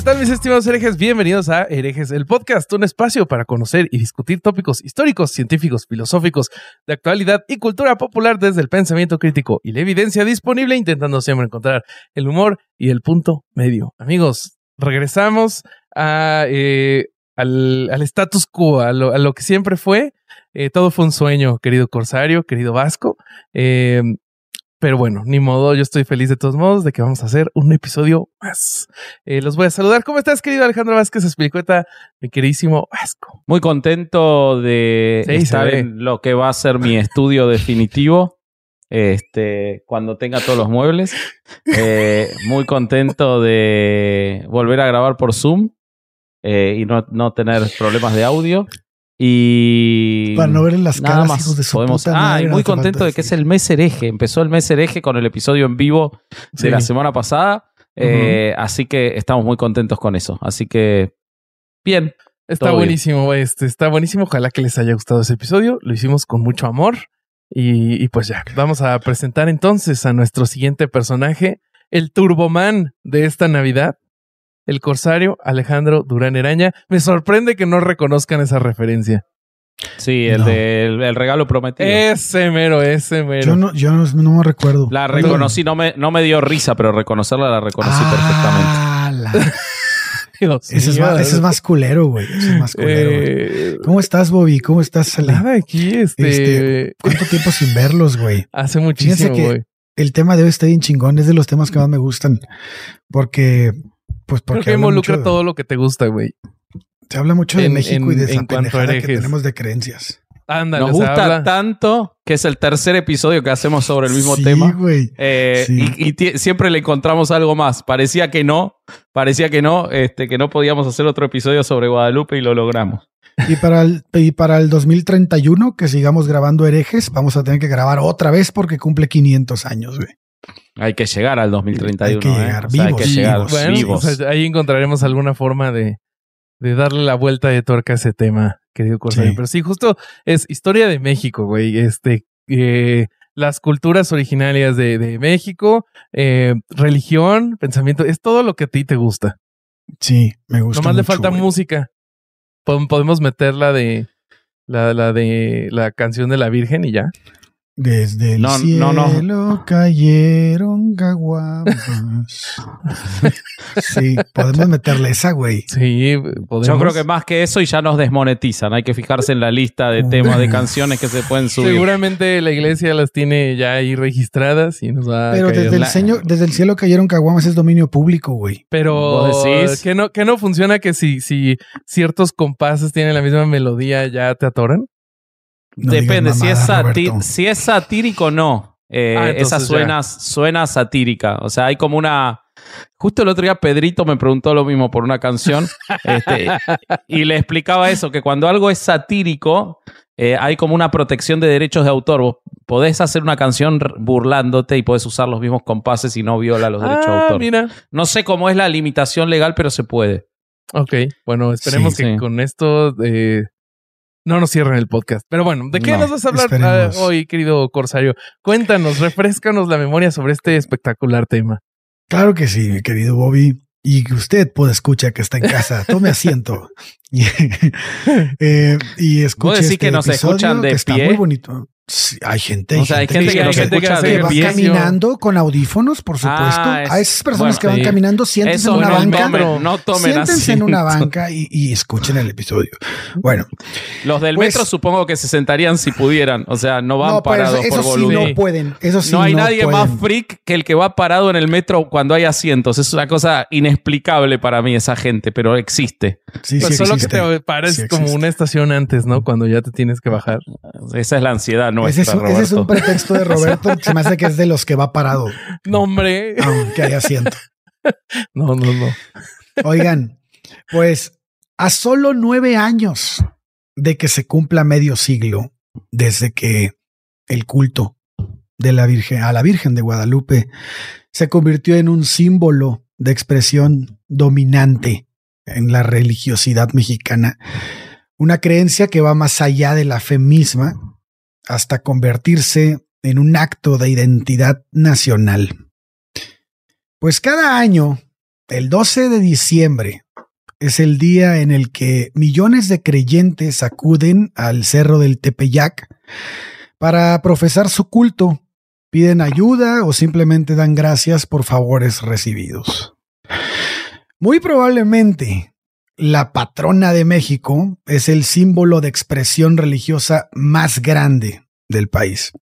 ¿Qué tal mis estimados herejes? Bienvenidos a Herejes, el podcast, un espacio para conocer y discutir tópicos históricos, científicos, filosóficos, de actualidad y cultura popular desde el pensamiento crítico y la evidencia disponible, intentando siempre encontrar el humor y el punto medio. Amigos, regresamos a, eh, al, status quo, a lo, que siempre fue. Eh, todo fue un sueño, querido Corsario, querido Vasco. Eh, pero bueno, ni modo, yo estoy feliz de todos modos de que vamos a hacer un episodio más. Eh, los voy a saludar. ¿Cómo estás, querido Alejandro Vázquez Esplicueta, mi queridísimo Vasco? Muy contento de estar en lo que va a ser mi estudio definitivo. Este, cuando tenga todos los muebles. Eh, muy contento de volver a grabar por Zoom eh, y no, no tener problemas de audio. Y. Para no ver en las caras, hijos de su podemos, Ah, y muy contento de que es el mes hereje. Empezó el mes hereje con el episodio en vivo de la semana pasada. Eh, así que estamos muy contentos con eso. Así que. Bien. Está buenísimo, este, está buenísimo. Ojalá que les haya gustado ese episodio. Lo hicimos con mucho amor. Y, y pues ya, vamos a presentar entonces a nuestro siguiente personaje, el Turboman de esta Navidad el corsario Alejandro Durán Eraña. Me sorprende que no reconozcan esa referencia. Sí, el del regalo prometido. Ese mero, ese mero. Yo no, yo no, me recuerdo. La reconocí, no me, no me dio risa, pero reconocerla la reconocí ah, perfectamente. ese, es más, culero, güey. Ese es más culero. Eh, ¿Cómo estás, Bobby? ¿Cómo estás, Ale? Nada, aquí, este... este... ¿Cuánto tiempo sin verlos, güey? Hace muchísimo, güey. El tema de hoy está bien chingón. Es de los temas que más me gustan. Porque pues porque involucra todo lo que te gusta, güey. Se habla mucho de México y de esa pendejada que tenemos de creencias. Ándale, Nos gusta tanto que es el tercer episodio que hacemos sobre el mismo tema. Güey. Eh, y, siempre le encontramos algo más. Parecía que no, parecía que no, este, que no podíamos hacer otro episodio sobre Guadalupe y lo logramos. Y para el, y para el 2031, que sigamos grabando herejes, vamos a tener que grabar otra vez porque cumple 500 años, güey. Hay que llegar al 2031. Hay que ¿eh? llegar vivos. hay que llegar vivos. ahí encontraremos alguna forma de, de, darle la vuelta de tuerca a ese tema, querido Corsario. Pero sí, justo es historia de México, güey. Este, eh, las culturas originarias de, de México, eh, religión, pensamiento, es todo lo que a ti te gusta. Sí, me gusta. Nomás le falta música. Podemos meterla de la, la de la canción de la Virgen y ya. Desde el cielo cayeron gaguabas. sí, podemos meterle esa, güey. Sí, podemos. Yo creo que más que eso y ya nos desmonetizan. Hay que fijarse en la lista de temas de canciones que se pueden subir. Seguramente la iglesia las tiene ya ahí registradas y nos va Pero desde el, desde el cielo cayeron caguamas es dominio público, güey. Pero decís? ¿que no, que no funciona que si, si ciertos compases tienen la misma melodía ya te atoran? Depende, si, es si es satírico o no. Eh, ah, esa suena, suena satírica. O sea, hay como una. Justo el otro día Pedrito me preguntó lo mismo por una canción este, y le explicaba eso, que cuando algo es satírico, eh, hay como una protección de derechos de autor. Vos podés hacer una canción burlándote y podés usar los mismos compases y no viola los derechos de ah, autor. Mira. No sé cómo es la limitación legal, pero se puede. Ok, bueno, esperemos que con esto eh, no nos cierren el podcast. Pero bueno, ¿de qué nos vas a hablar ah, hoy, querido Corsario? Cuéntanos, refrescanos la memoria sobre este espectacular tema. Claro que sí, mi querido Bobby. y usted puede escuchar que está en casa, tome asiento eh, y escuche. decir que este nos escuchan de está muy bonito hay gente, o sea, hay gente, que, va caminando con audífonos, por supuesto. Ah, a esas personas que van caminando, siéntense en una banca. no tomen siéntense en una banca y, escuchen el episodio. Bueno. Los del pues metro supongo que se sentarían si pudieran. O sea, no van parados por volumen. Sí no pueden. Eso sí no hay nadie más freak que el que va parado en el metro cuando hay asientos. Es una cosa inexplicable para mí esa gente, pero existe. Sí, pues solo que te pares como una estación antes, ¿no? Cuando ya te tienes que bajar. Esa es la ansiedad, ¿no? Ese, es, un pretexto de Roberto. se me hace que es de los que va parado. No, hombre. Aunque hay asiento. No, no, no. Oigan, pues a solo nueve años de que se cumpla medio siglo desde que el culto de la Virgen a la Virgen de Guadalupe se convirtió en un símbolo de expresión dominante en la religiosidad mexicana, una creencia que va más allá de la fe misma hasta convertirse en un acto de identidad nacional. Pues cada año, el 12 de diciembre, es el día en el que millones de creyentes acuden al Cerro del Tepeyac para profesar su culto, piden ayuda o simplemente dan gracias por favores recibidos. Muy probablemente la patrona de México es el símbolo de expresión religiosa más grande del país.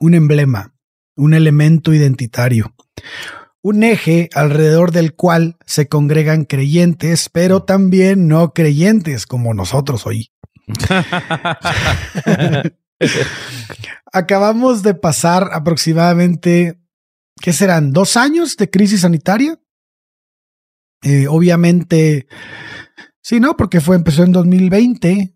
Un emblema, un elemento identitario, un eje alrededor del cual se congregan creyentes, pero también no creyentes como nosotros hoy. Acabamos de pasar aproximadamente, ¿qué serán? ¿Dos años de crisis sanitaria? Eh, obviamente, sí, ¿no? Porque fue, empezó en 2020.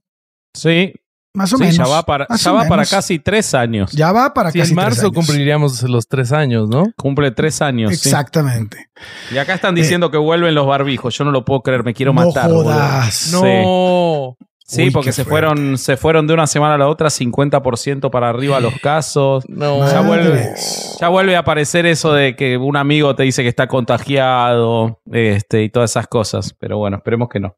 Sí. Más o menos. Ya va para, ya va para casi tres años. Ya va para casi en marzo cumpliríamos los tres años, ¿no? Cumple tres años. Exactamente. Y acá están diciendo que vuelven los barbijos. Yo no lo puedo creer, me quiero matar. Jodas. No. Sí, porque se fueron, se fueron de una semana a la otra 50% para arriba los casos. No. Ya vuelve, ya vuelve a aparecer eso de que un amigo te dice que está contagiado este, y todas esas cosas. Pero bueno, esperemos que no.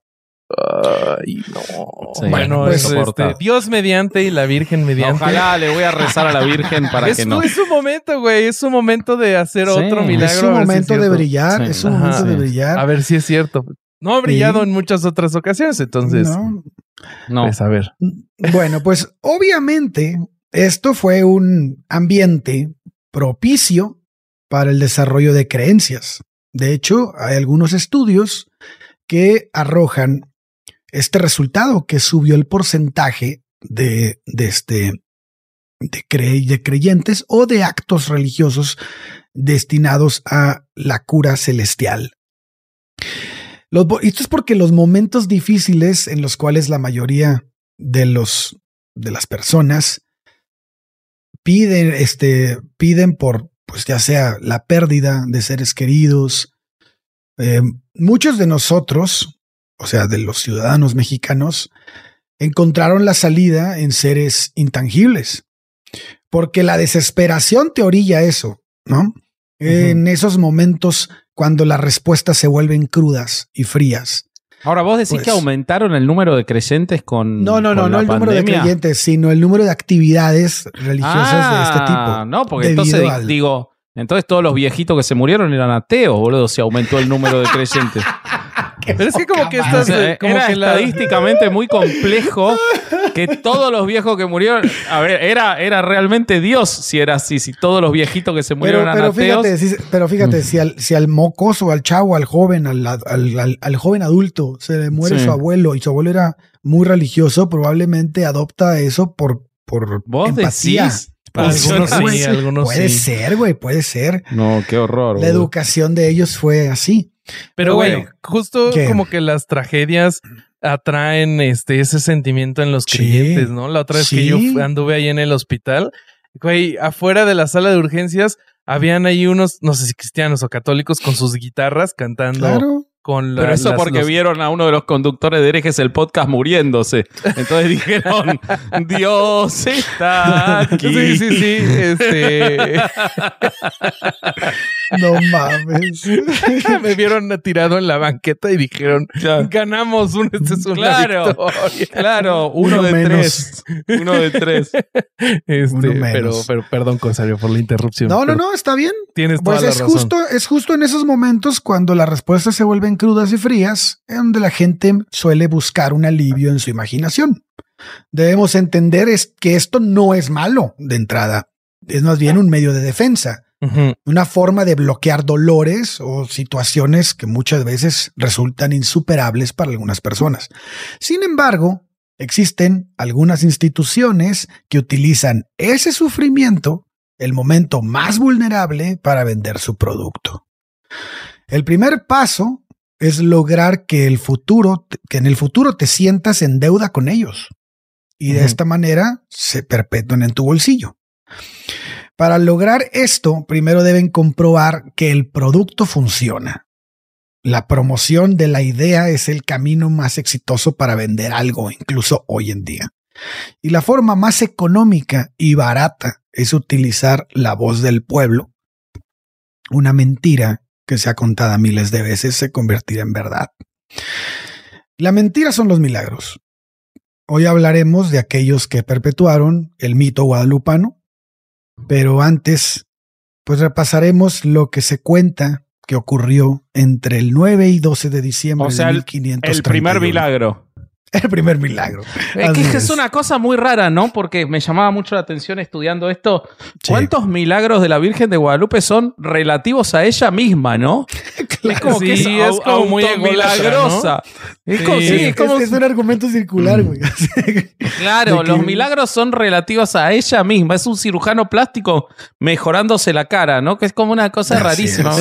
Ay, no. bueno, pues, este, Dios mediante y la Virgen mediante. Ojalá le voy a rezar a la Virgen para que no. Es un momento, güey. Es un momento de hacer otro milagro. Es un momento de brillar. Es un momento de brillar. A ver si es cierto. No ha brillado en muchas otras ocasiones, entonces. No. No. Pues a ver. Bueno, pues obviamente esto fue un ambiente propicio para el desarrollo de creencias. De hecho, hay algunos estudios que arrojan este resultado, que subió el porcentaje de, de este, de, de creyentes o de actos religiosos destinados a la cura celestial esto es porque los momentos difíciles en los cuales la mayoría de los de las personas piden, este, piden por, pues ya sea la pérdida de seres queridos. Eh, muchos de nosotros, o sea, de los ciudadanos mexicanos, encontraron la salida en seres intangibles, porque la desesperación te orilla eso, ¿no? En esos momentos cuando las respuestas se vuelven crudas y frías. Ahora, vos decís que pues aumentaron el número de creyentes con. No, no, no, no el número de creyentes, sino el número de actividades religiosas de este tipo. Ah, no, porque entonces digo, entonces todos los viejitos que se murieron eran ateos, boludo, se aumentó el número de creyentes. Pero es que como que estás como era que estadísticamente muy complejo que todos los viejos que murieron, a ver, era, era realmente Dios si era así, si todos los viejitos que se murieron pero, eran pero Fíjate, pero fíjate, si al, si al mocoso, al chavo, al joven, al, al, joven adulto se le muere su abuelo y su abuelo era muy religioso, probablemente adopta eso por, por ¿Vos empatía. Decís? Algunos sí, algunos puede ser, güey, puede ser. No, qué horror. La educación de ellos fue así. Pero, güey, justo como que las tragedias atraen este ese sentimiento en los creyentes, ¿no? La otra vez que yo anduve ahí en el hospital, güey, afuera de la sala de urgencias habían ahí unos, no sé si cristianos o católicos, con sus guitarras cantando con la, Pero eso porque vieron a uno de los conductores de herejes el podcast muriéndose. Entonces dijeron, Dios está aquí. Sí, sí, sí. Este... no mames. Me vieron tirado en la banqueta y dijeron, ganamos un, este es claro, Claro, uno, de tres. Uno de tres. Este, pero, pero perdón, Consario, por la interrupción. No, no, no, está bien. Tienes pues toda es Justo, es justo en esos momentos cuando las respuestas se crudas y frías, en donde la gente suele buscar un alivio en su imaginación. Debemos entender es que esto no es malo de entrada, es más bien un medio de defensa, una forma de bloquear dolores o situaciones que muchas veces resultan insuperables para algunas personas. Sin embargo, existen algunas instituciones que utilizan ese sufrimiento, el momento más vulnerable, para vender su producto. El primer paso es lograr que el futuro, que en el futuro te sientas en deuda con ellos y de esta manera se perpetúen en tu bolsillo. Para lograr esto, primero deben comprobar que el producto funciona. La promoción de la idea es el camino más exitoso para vender algo, incluso hoy en día. Y la forma más económica y barata es utilizar la voz del pueblo, una mentira que sea contada miles de veces se convertirá en verdad. La mentira son los milagros. Hoy hablaremos de aquellos que perpetuaron el mito guadalupano, pero antes, pues repasaremos lo que se cuenta que ocurrió entre el 9 y 12 de diciembre de 1531. El primer milagro. El primer milagro. Es que es. una cosa muy rara, ¿no? Porque me llamaba mucho la atención estudiando esto. ¿Cuántos milagros de la Virgen de Guadalupe son relativos a ella misma, no? Es como que es, como muy milagrosa. Es, como, es, un argumento circular, güey. claro, los milagros son relativos a ella misma. Es un cirujano plástico mejorándose la cara, ¿no? Que es como una cosa rarísima.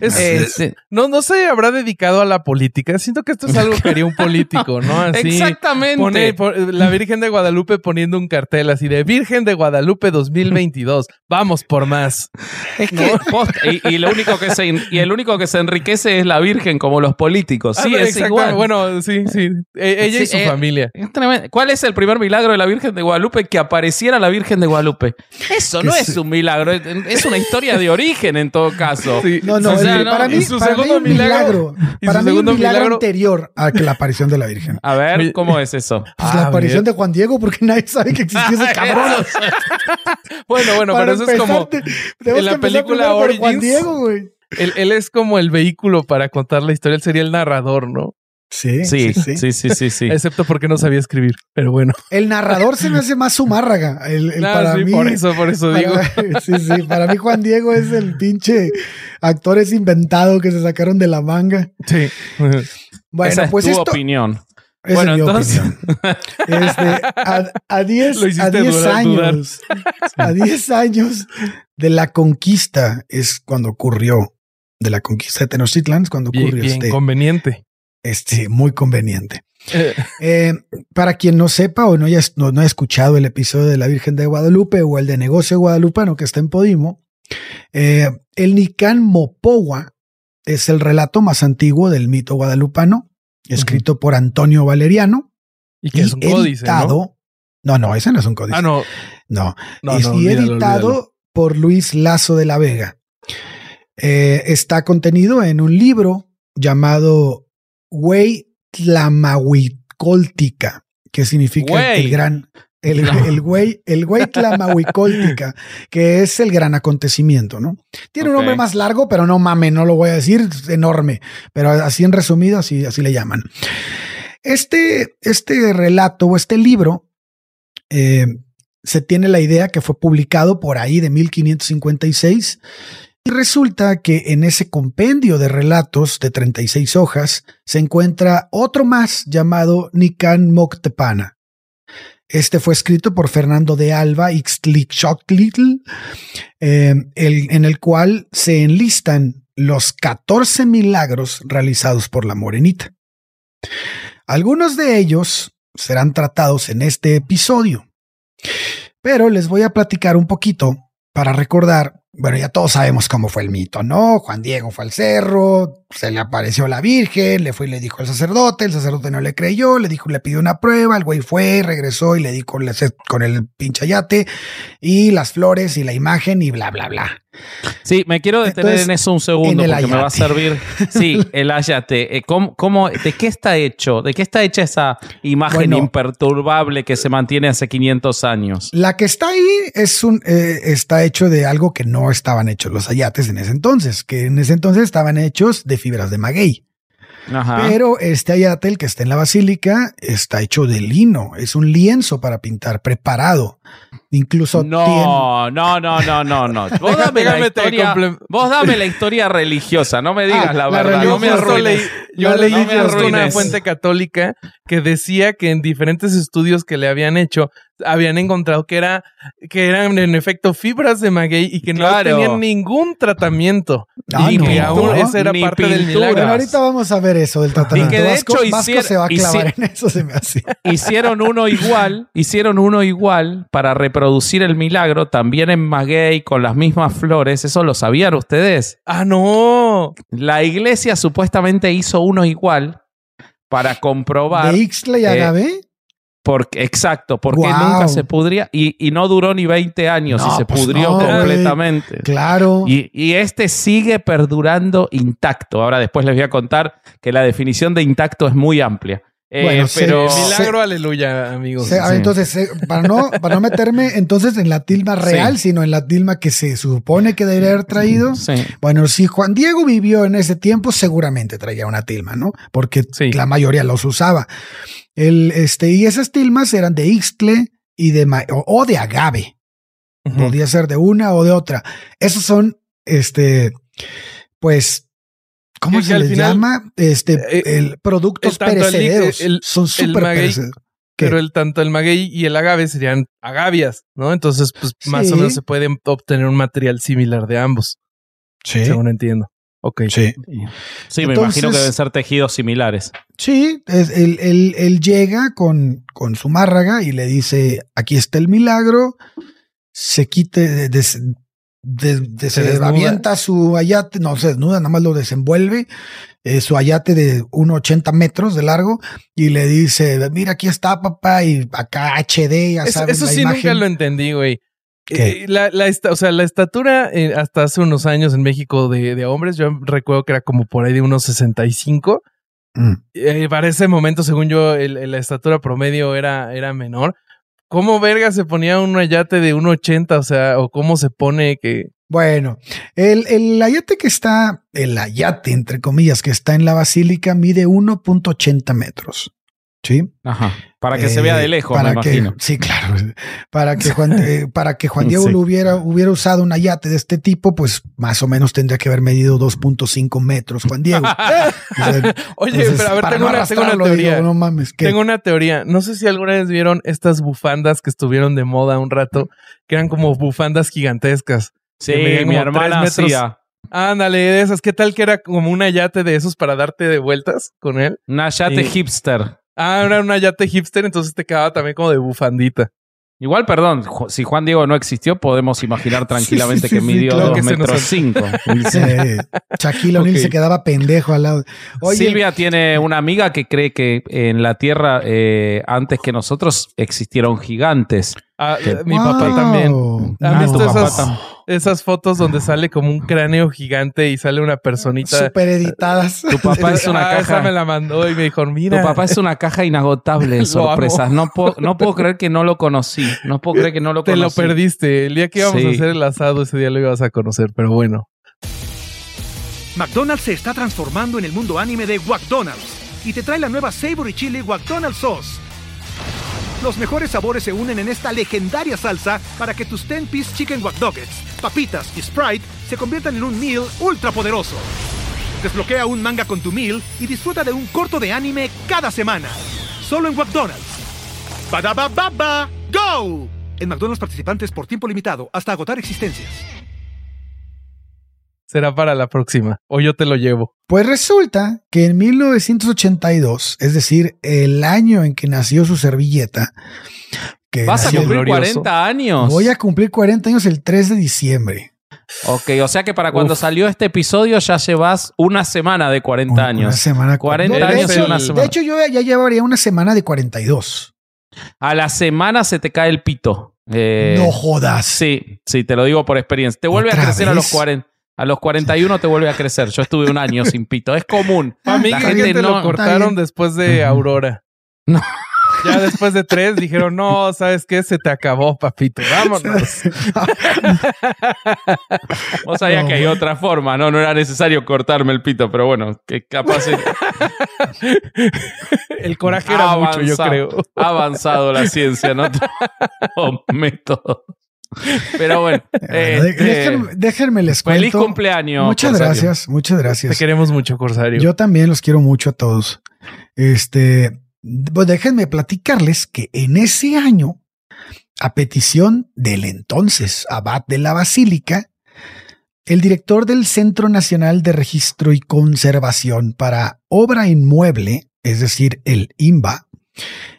Este, no, no se habrá dedicado a la política. Siento que esto es algo que haría un político, ¿no? Exactamente. la Virgen de Guadalupe poniendo un cartel así de Virgen de Guadalupe 2022. Vamos por más. y, lo único que se, y el único que se enriquece es la Virgen, como los políticos. Sí, ah, es igual. Bueno, sí, sí. E, ella y su eh, familia. ¿Cuál es el primer milagro de la Virgen de Guadalupe? Que apareciera la Virgen de Guadalupe. Eso no es un milagro, es una historia de origen en todo caso. No, no, para mí, su segundo milagro, para mí un milagro anterior a que la aparición de la Virgen. A ver. ¿Cómo es eso? Pues la ah, aparición de Juan Diego, porque nadie sabe que existía ese cabrón. bueno, bueno, pero eso es como en la película Origins. Juan Diego, güey. Él, es como el vehículo para contar la historia. Él sería el narrador, ¿no? Sí sí sí, sí, sí, Excepto porque no sabía escribir, pero bueno. El narrador se me hace más sumárraga. El, el ah, para mí, por eso, por eso digo. Sí, sí, para mí Juan Diego es el pinche actor es inventado que se sacaron de la manga. Sí. Bueno, Esa pues es tu opinión bueno, entonces... Este, a 10 años, a 10 años de la conquista es cuando ocurrió, de la conquista de Tenochtitlan, cuando ocurrió bien, este. conveniente. Este, muy conveniente. Eh. Eh, para quien no sepa o no haya, no, no escuchado el episodio de la Virgen de Guadalupe o el de negocio guadalupano que está en Podimo, eh, el Nican Mopowa es el relato más antiguo del mito guadalupano escrito por Antonio Valeriano. Y que es un códice, ¿no? No, no, ese no es un códice. Ah, no. No. y editado por Luis Lazo de la Vega. Eh, está contenido en un libro llamado Güey Tlamahuicoltica, que significa el gran, el, el güey, el güey Tlamahuicoltica, que es el gran acontecimiento, ¿no? Tiene un nombre más largo, pero no mames, no lo voy a decir, es enorme, pero así en resumido, así, así le llaman. Este, este relato o este libro eh, se tiene la idea que fue publicado por ahí de 1556 y resulta que en ese compendio de relatos de 36 hojas se encuentra otro más llamado Nican Moctepana este fue escrito por Fernando de Alba Ixtlichoctli, eh, en el cual se enlistan los 14 milagros realizados por la morenita. Algunos de ellos serán tratados en este episodio, pero les voy a platicar un poquito para recordar bueno, ya todos sabemos cómo fue el mito, ¿no? Juan Diego fue al cerro, se le apareció la Virgen, le fue y le dijo al sacerdote, el sacerdote no le creyó, le dijo, le pidió una prueba, el güey fue, regresó y le dijo con el pinche yate y las flores y la imagen y bla, bla, bla. Sí, me quiero detener en eso un segundo porque me va a servir. Sí, el ayate. Eh, ¿Cómo, de qué está hecho? ¿De qué está hecha esa imagen imperturbable que se mantiene hace 500 años? La que está ahí es un, eh, está hecho de algo que no estaban hechos los ayates en ese entonces, que en ese entonces estaban hechos de fibras de maguey. Pero este ayate, el que está en la basílica, está hecho de lino. Es un lienzo para pintar, preparado. Incluso no, no, no, no, no, no. Vos dame, la historia, vos dame la historia religiosa, no me digas ah, la, verdad. No me yo leí una fuente católica que decía que en diferentes estudios que le habían hecho habían encontrado que era que eran en efecto fibras de maguey y que no tenían ningún tratamiento ah, y que aún esa era parte del milagro. ahorita vamos a ver eso del tratamiento. Y que de hecho se va a clavar en eso se me Hicieron uno igual, hicieron uno igual para reproducir el milagro también en maguey con las mismas flores. Eso lo sabían ustedes. Ah, no. La iglesia supuestamente hizo uno igual para comprobar. ¿De Ixtla y Agave? Porque, exacto, porque nunca se pudría y, y, no duró ni 20 años y se pues pudrió completamente. Claro. Y, y, este sigue perdurando intacto. Ahora después les voy a contar que la definición de intacto es muy amplia. Eh, bueno, pero milagro, aleluya, amigos. Entonces, para no, para no meterme entonces en la tilma real, sino en la tilma que se supone que debería haber traído. Bueno, si Juan Diego vivió en ese tiempo, seguramente traía una tilma, ¿no? Porque la mayoría los usaba. El, este, y esas tilmas eran de Ixtle y de o, de agave. Podía ser de una o de otra. Esos son, este, pues, ¿cómo se les llama? Este, eh, el productos perecederos. son súper Pero el, tanto el maguey y el agave serían agavias, ¿no? Entonces, pues más o menos se puede obtener un material similar de ambos. Sí. Según entiendo. Ok. Sí. Sí, me imagino que deben ser tejidos similares. Sí, él, él, llega con, con, su márraga y le dice, aquí está el milagro, se quite, de, de, se, avienta su ayate, no se desnuda, nada más lo desenvuelve, eh, su ayate de 1,80 metros de largo y le dice, mira, aquí está papá y acá HD, ya sabes. Eso, sí nunca lo entendí, güey. Eh, la, la, o sea, la estatura eh, hasta hace unos años en México de, de, hombres, yo recuerdo que era como por ahí de unos 65. Mm. Para ese momento, según yo, la estatura promedio era, era menor. ¿Cómo verga se ponía un ayate de 1,80? O sea, o cómo se pone que... Bueno, el, el ayate que está, el ayate, entre comillas, que está en la basílica mide 1.80 metros. ¿Sí? Ajá. Para que se vea de eh, lejos, para me imagino. Sí, claro. Para que Juan, eh, para que Juan Diego lo hubiera, hubiera usado un yate de este tipo, pues más o menos tendría que haber medido 2.5 metros, Juan Diego. Oye, pero a ver, tengo, una, teoría. no mames, Tengo una teoría. No sé si alguna vez vieron estas bufandas que estuvieron de moda un rato, que eran como bufandas gigantescas. Sí, mi hermana hacía. Ándale, de esas. ¿Qué tal que era como un yate de esos para darte de vueltas con él? Un yate hipster. Ah, era una yate hipster, entonces te quedaba también como de bufandita. Igual, perdón, si Juan Diego no existió, podemos imaginar tranquilamente que midió dos metros cinco. Shaquille O'Neal se quedaba pendejo al lado. Silvia tiene una amiga que cree que en la Tierra, eh, antes que nosotros, existieron gigantes. Ah, mi papá también. ¿Han visto esas, esas, fotos donde sale como un cráneo gigante y sale una personita? Super editadas. Tu papá es una ah, caja. me la mandó y me dijo, mira. Tu papá es una caja inagotable de sorpresas. No puedo, no puedo creer que no lo conocí. No puedo creer que no lo conocí. Te lo perdiste. El día que íbamos a hacer el asado, ese día lo ibas a conocer, pero bueno. McDonald's se está transformando en el mundo anime de McDonald's y te trae la nueva Savory Chili McDonald's Sauce los mejores sabores se unen en esta legendaria salsa para que tus 10-piece chicken wack papitas y Sprite se conviertan en un meal ultra poderoso. Desbloquea un manga con tu meal y disfruta de un corto de anime cada semana. Solo en McDonald's. baba ¡Go! En McDonald's participantes por tiempo limitado hasta agotar existencias será para la próxima. O yo te lo llevo. Pues resulta que en 1982, es decir, el año en que nació su servilleta. Que ¿Vas a cumplir 40 años? Voy a cumplir 40 años el 3 de diciembre. Ok, o sea que para cuando salió este episodio ya llevas una semana de 40 años. Una semana. 40 años en una semana. De hecho, yo ya llevaría una semana de 42. A la semana se te cae el pito. Eh, no jodas. Sí, sí, te lo digo por experiencia. Te vuelve a crecer a los 40. A los 41 te vuelve a crecer. Yo estuve un año sin pito. Es común. A mí que te lo cortaron después de Aurora. No. Ya después de tres dijeron, no, ¿sabes qué? Se te acabó, papito. Vámonos. o sabía que hay otra forma, ¿no? No era necesario cortarme el pito, pero bueno, que capaz... el coraje era mucho, yo creo. Ha avanzado la ciencia, ¿no? método. Pero bueno. Este, déjenme, les cuento. Feliz cumpleaños. Muchas gracias, muchas gracias. Te queremos mucho, Corsario. Yo también los quiero mucho a todos. Este, pues déjenme platicarles que en ese año, a petición del entonces abad de la basílica, el director del Centro Nacional de Registro y Conservación para Obra Inmueble, es decir, el IMBA,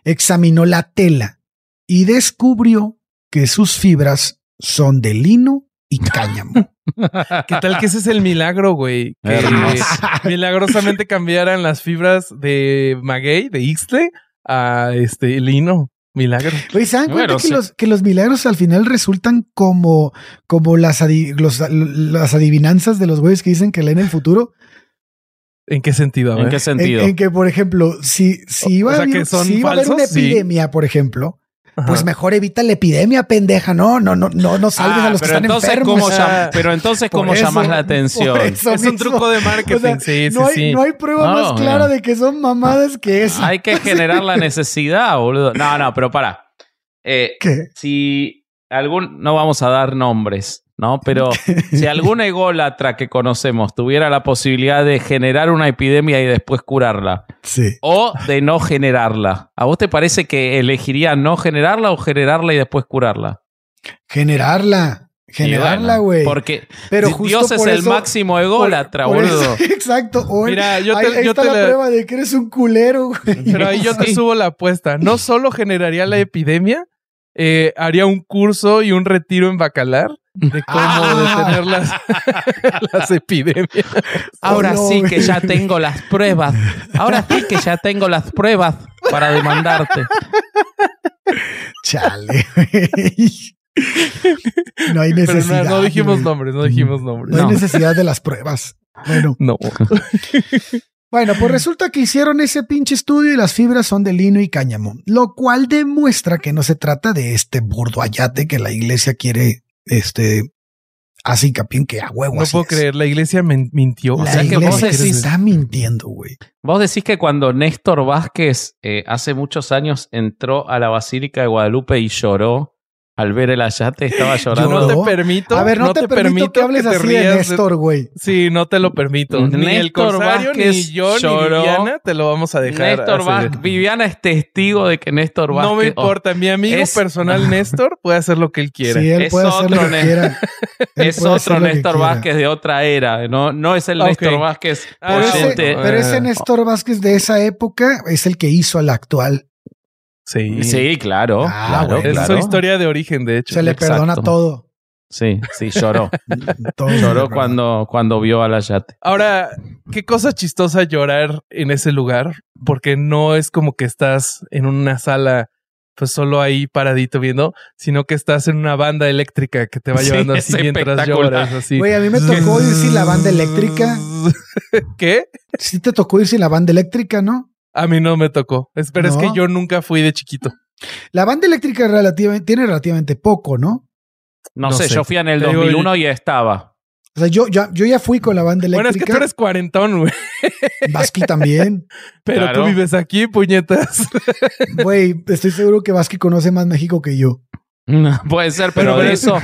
examinó la tela y descubrió que sus fibras son de lino y cáñamo. ¿Qué tal que ese es el milagro, güey? Que milagrosamente cambiaran las fibras de maguey, de Ixtle, a este lino. Milagro. Oye, ¿se dan cuenta que, los, que los milagros al final resultan como, como las, las adivinanzas de los güeyes que dicen que leen el futuro? ¿En qué sentido? ¿En qué sentido? En, que, por ejemplo, si, si iba, a, haber, si iba a haber una epidemia, por ejemplo, pues mejor evita la epidemia, pendeja. No, no, no, no, no salves a ah, los que están enfermos. pero entonces, ¿cómo llamas la atención? Es un truco de marketing. sí, no sí, hay, No hay prueba más clara de que son mamadas que eso. Hay que generar la necesidad, boludo. No, no, pero para. Eh, ¿Qué? Si algún. No vamos a dar nombres. ¿No? Pero si algún ególatra que conocemos tuviera la posibilidad de generar una epidemia y después curarla, sí. o de no generarla, ¿a vos te parece que elegiría no generarla o generarla y después curarla? Generarla. Generarla, güey. porque Pero Dios es el máximo ególatra, boludo. exacto. Mira, yo te, ahí, está la, prueba de que eres un culero, güey. Pero ahí yo te subo la apuesta. No solo generaría la epidemia, eh, haría un curso y un retiro en Bacalar de cómo ah. detener las, las epidemias. Ahora sí que ya tengo las pruebas. Ahora sí que ya tengo las pruebas para demandarte. Chale. No hay necesidad. no, dijimos nombres, no dijimos nombres. No hay necesidad de las pruebas. Bueno. No. Bueno, pues resulta que hicieron ese pinche estudio y las fibras son de lino y cáñamo, lo cual demuestra que no se trata de este burdo ayate que la iglesia quiere este, así hincapié que a huevo. No puedo creer, la iglesia mintió. La o sea iglesia que vos decís, está mintiendo, güey. Vos decís que cuando Néstor Vázquez eh, hace muchos años entró a la Basílica de Guadalupe y lloró al ver el ayate estaba llorando. no te permito. A ver, no, te, permito, que hables así de Néstor, güey. Sí, no te lo permito. ni el Corsario, ni yo, ni Viviana te lo vamos a dejar. Néstor Vázquez. Viviana es testigo de que Néstor Vázquez. No me importa. Mi amigo personal Néstor puede hacer lo que él quiera. Sí, él puede hacer lo que quiera. es otro Néstor Vázquez de otra era. No, no es el Néstor Vázquez. pero, ese, pero ese Néstor Vázquez de esa época es el que hizo al actual. Sí. Sí, claro. Ah, claro, Es su historia de origen, de hecho. Se le perdona todo. Sí, sí, lloró. lloró cuando, cuando vio a la yate. Ahora, qué cosa chistosa llorar en ese lugar, porque no es como que estás en una sala, pues solo ahí paradito viendo, sino que estás en una banda eléctrica que te va llevando así mientras lloras. Así. Güey, a mí me tocó ir sin la banda eléctrica. ¿Qué? Sí te tocó ir sin la banda eléctrica, ¿no? A mí no me tocó. Pero es que yo nunca fui de chiquito. La banda eléctrica relativamente, tiene relativamente poco, ¿no? No, sé, yo fui en el 2001 y estaba. O sea, yo, yo, yo, ya fui con la banda eléctrica. Bueno, es que tú eres cuarentón, güey. Vasqui también. Pero tú vives aquí, puñetas. Güey, estoy seguro que Vasqui conoce más México que yo. puede ser, pero, eso,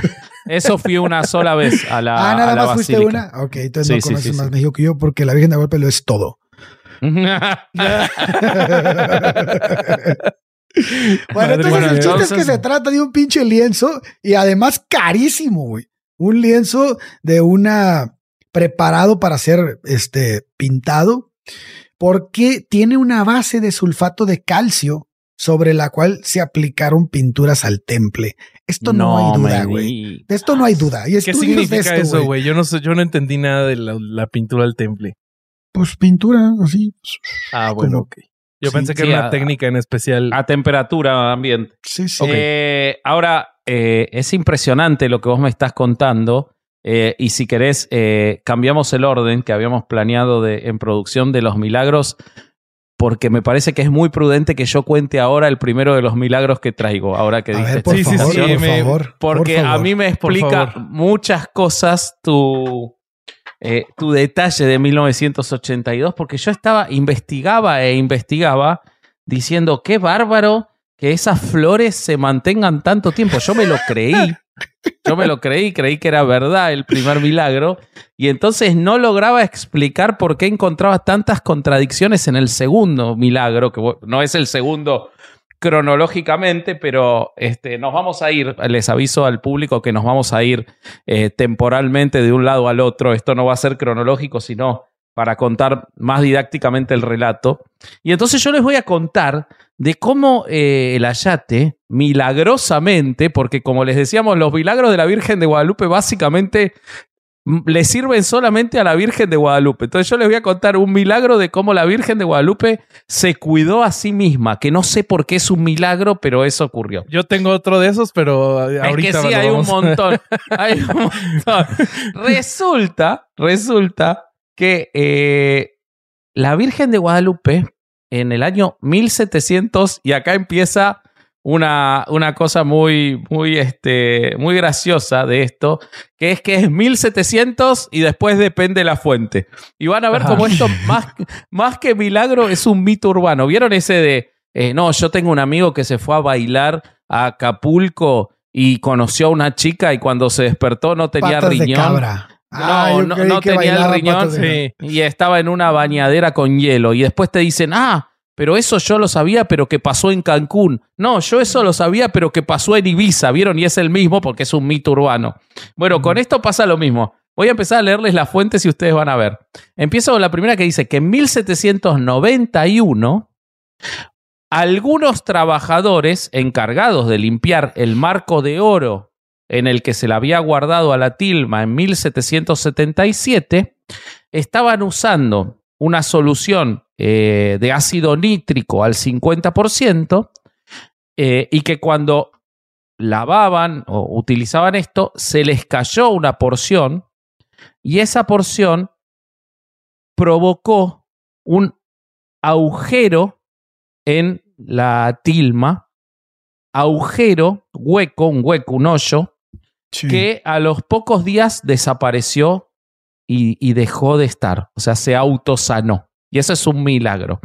eso fui una sola vez a la. Ah, nada más fuiste una. Ok, entonces no conoces más México que yo porque la Virgen de Golpe lo es todo. Bueno, entonces el chiste es que se trata de un pinche lienzo y además carísimo, güey. Un lienzo de una preparado para ser este pintado porque tiene una base de sulfato de calcio sobre la cual se aplicaron pinturas al temple. Esto no, hay duda, güey. De esto no hay duda. ¿Y ¿Qué significa eso, güey? Yo no sé, yo no entendí nada de la, pintura al temple. Pues pintura, así. Ah, bueno, ok. Yo pensé que era una técnica en especial. A temperatura ambiente. Sí, sí. Eh, ahora, eh, es impresionante lo que vos me estás contando. Eh, y si querés, cambiamos el orden que habíamos planeado de, en producción de los milagros porque me parece que es muy prudente que yo cuente ahora el primero de los milagros que traigo, ahora que diste por favor, Porque a mí me explica muchas cosas tu, eh, tu detalle de 1982, porque yo estaba, investigaba e investigaba, diciendo, qué bárbaro que esas flores se mantengan tanto tiempo. Yo me lo creí. Yo me lo creí, creí que era verdad el primer milagro, y entonces no lograba explicar por qué encontraba tantas contradicciones en el segundo milagro, que no es el segundo cronológicamente, pero este, nos vamos a ir, les aviso al público que nos vamos a ir eh, temporalmente de un lado al otro, esto no va a ser cronológico, sino para contar más didácticamente el relato. Y entonces yo les voy a contar de cómo eh, el Ayate, milagrosamente, porque como les decíamos, los milagros de la Virgen de Guadalupe básicamente le sirven solamente a la Virgen de Guadalupe. Entonces yo les voy a contar un milagro de cómo la Virgen de Guadalupe se cuidó a sí misma, que no sé por qué es un milagro, pero eso ocurrió. Yo tengo otro de esos, pero ahorita es que sí, hay un montón. hay un montón. Resulta, resulta que eh, la Virgen de Guadalupe en el año 1700, y acá empieza una, una cosa muy, muy, este, muy graciosa de esto, que es que es 1700 y después depende la fuente. Y van a ver cómo esto, más, más que milagro, es un mito urbano. ¿Vieron ese de, eh, no, yo tengo un amigo que se fue a bailar a Acapulco y conoció a una chica y cuando se despertó no tenía riñón. No, no, tenía el riñón y estaba en una bañadera con hielo. Y después te dicen, ah, pero eso yo lo sabía, pero que pasó en Cancún. No, yo eso lo sabía, pero que pasó en Ibiza, ¿vieron? Y es el mismo porque es un mito urbano. Bueno, con esto pasa lo mismo. Voy a empezar a leerles las fuentes y ustedes van a ver. Empiezo con la primera que dice que en 1791 algunos trabajadores encargados de limpiar el marco de oro en el que se la había guardado a la tilma en 1777, estaban usando una solución eh, de ácido nítrico al 50% eh, y que cuando lavaban o utilizaban esto, se les cayó una porción y esa porción provocó un agujero en la tilma, agujero, hueco, un hueco, un hoyo, que a los pocos días desapareció y, dejó de estar. O sea, se autosanó. Y eso es un milagro.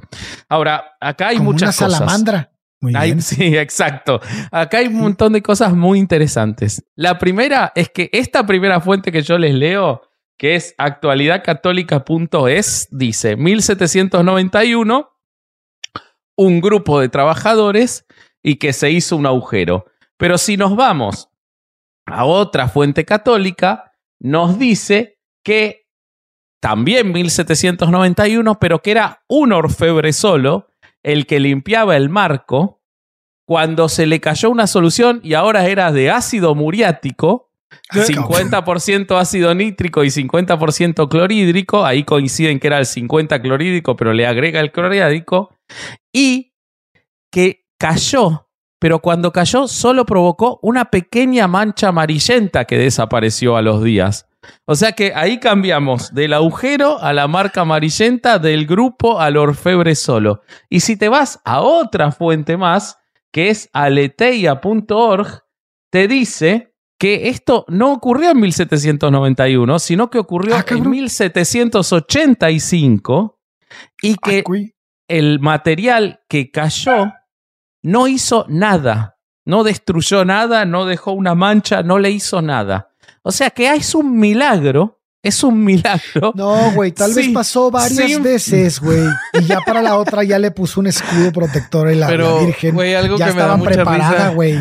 Ahora, acá hay muchas una salamandra. Muy bien. Sí, exacto. Acá hay un montón de cosas muy interesantes. La primera es que esta primera fuente que yo les leo, que es actualidadcatólica.es, dice 1791, un grupo de trabajadores y que se hizo un agujero. Pero si nos vamos a otra fuente católica, nos dice que también 1791, pero que era un orfebre solo el que limpiaba el marco cuando se le cayó una solución y ahora era de ácido muriático, 50% ah, ácido nítrico y 50% clorhídrico, ahí coinciden que era el 50 clorhídrico, pero le agrega el clorhídrico, y que cayó pero cuando cayó solo provocó una pequeña mancha amarillenta que desapareció a los días. O sea que ahí cambiamos del agujero a la marca amarillenta, del grupo al orfebre solo. Y si te vas a otra fuente más, que es aleteia.org, te dice que esto no ocurrió en 1791, sino que ocurrió ah, en 1785 y que el material que cayó no hizo nada, no destruyó nada, no dejó una mancha, no le hizo nada. O sea que es un milagro, es un milagro. No, güey, tal vez pasó varias veces, güey. Y ya para la otra ya le puso un escudo protector en la, Pero, Virgen. Güey, algo ya que me da mucha preparada, güey.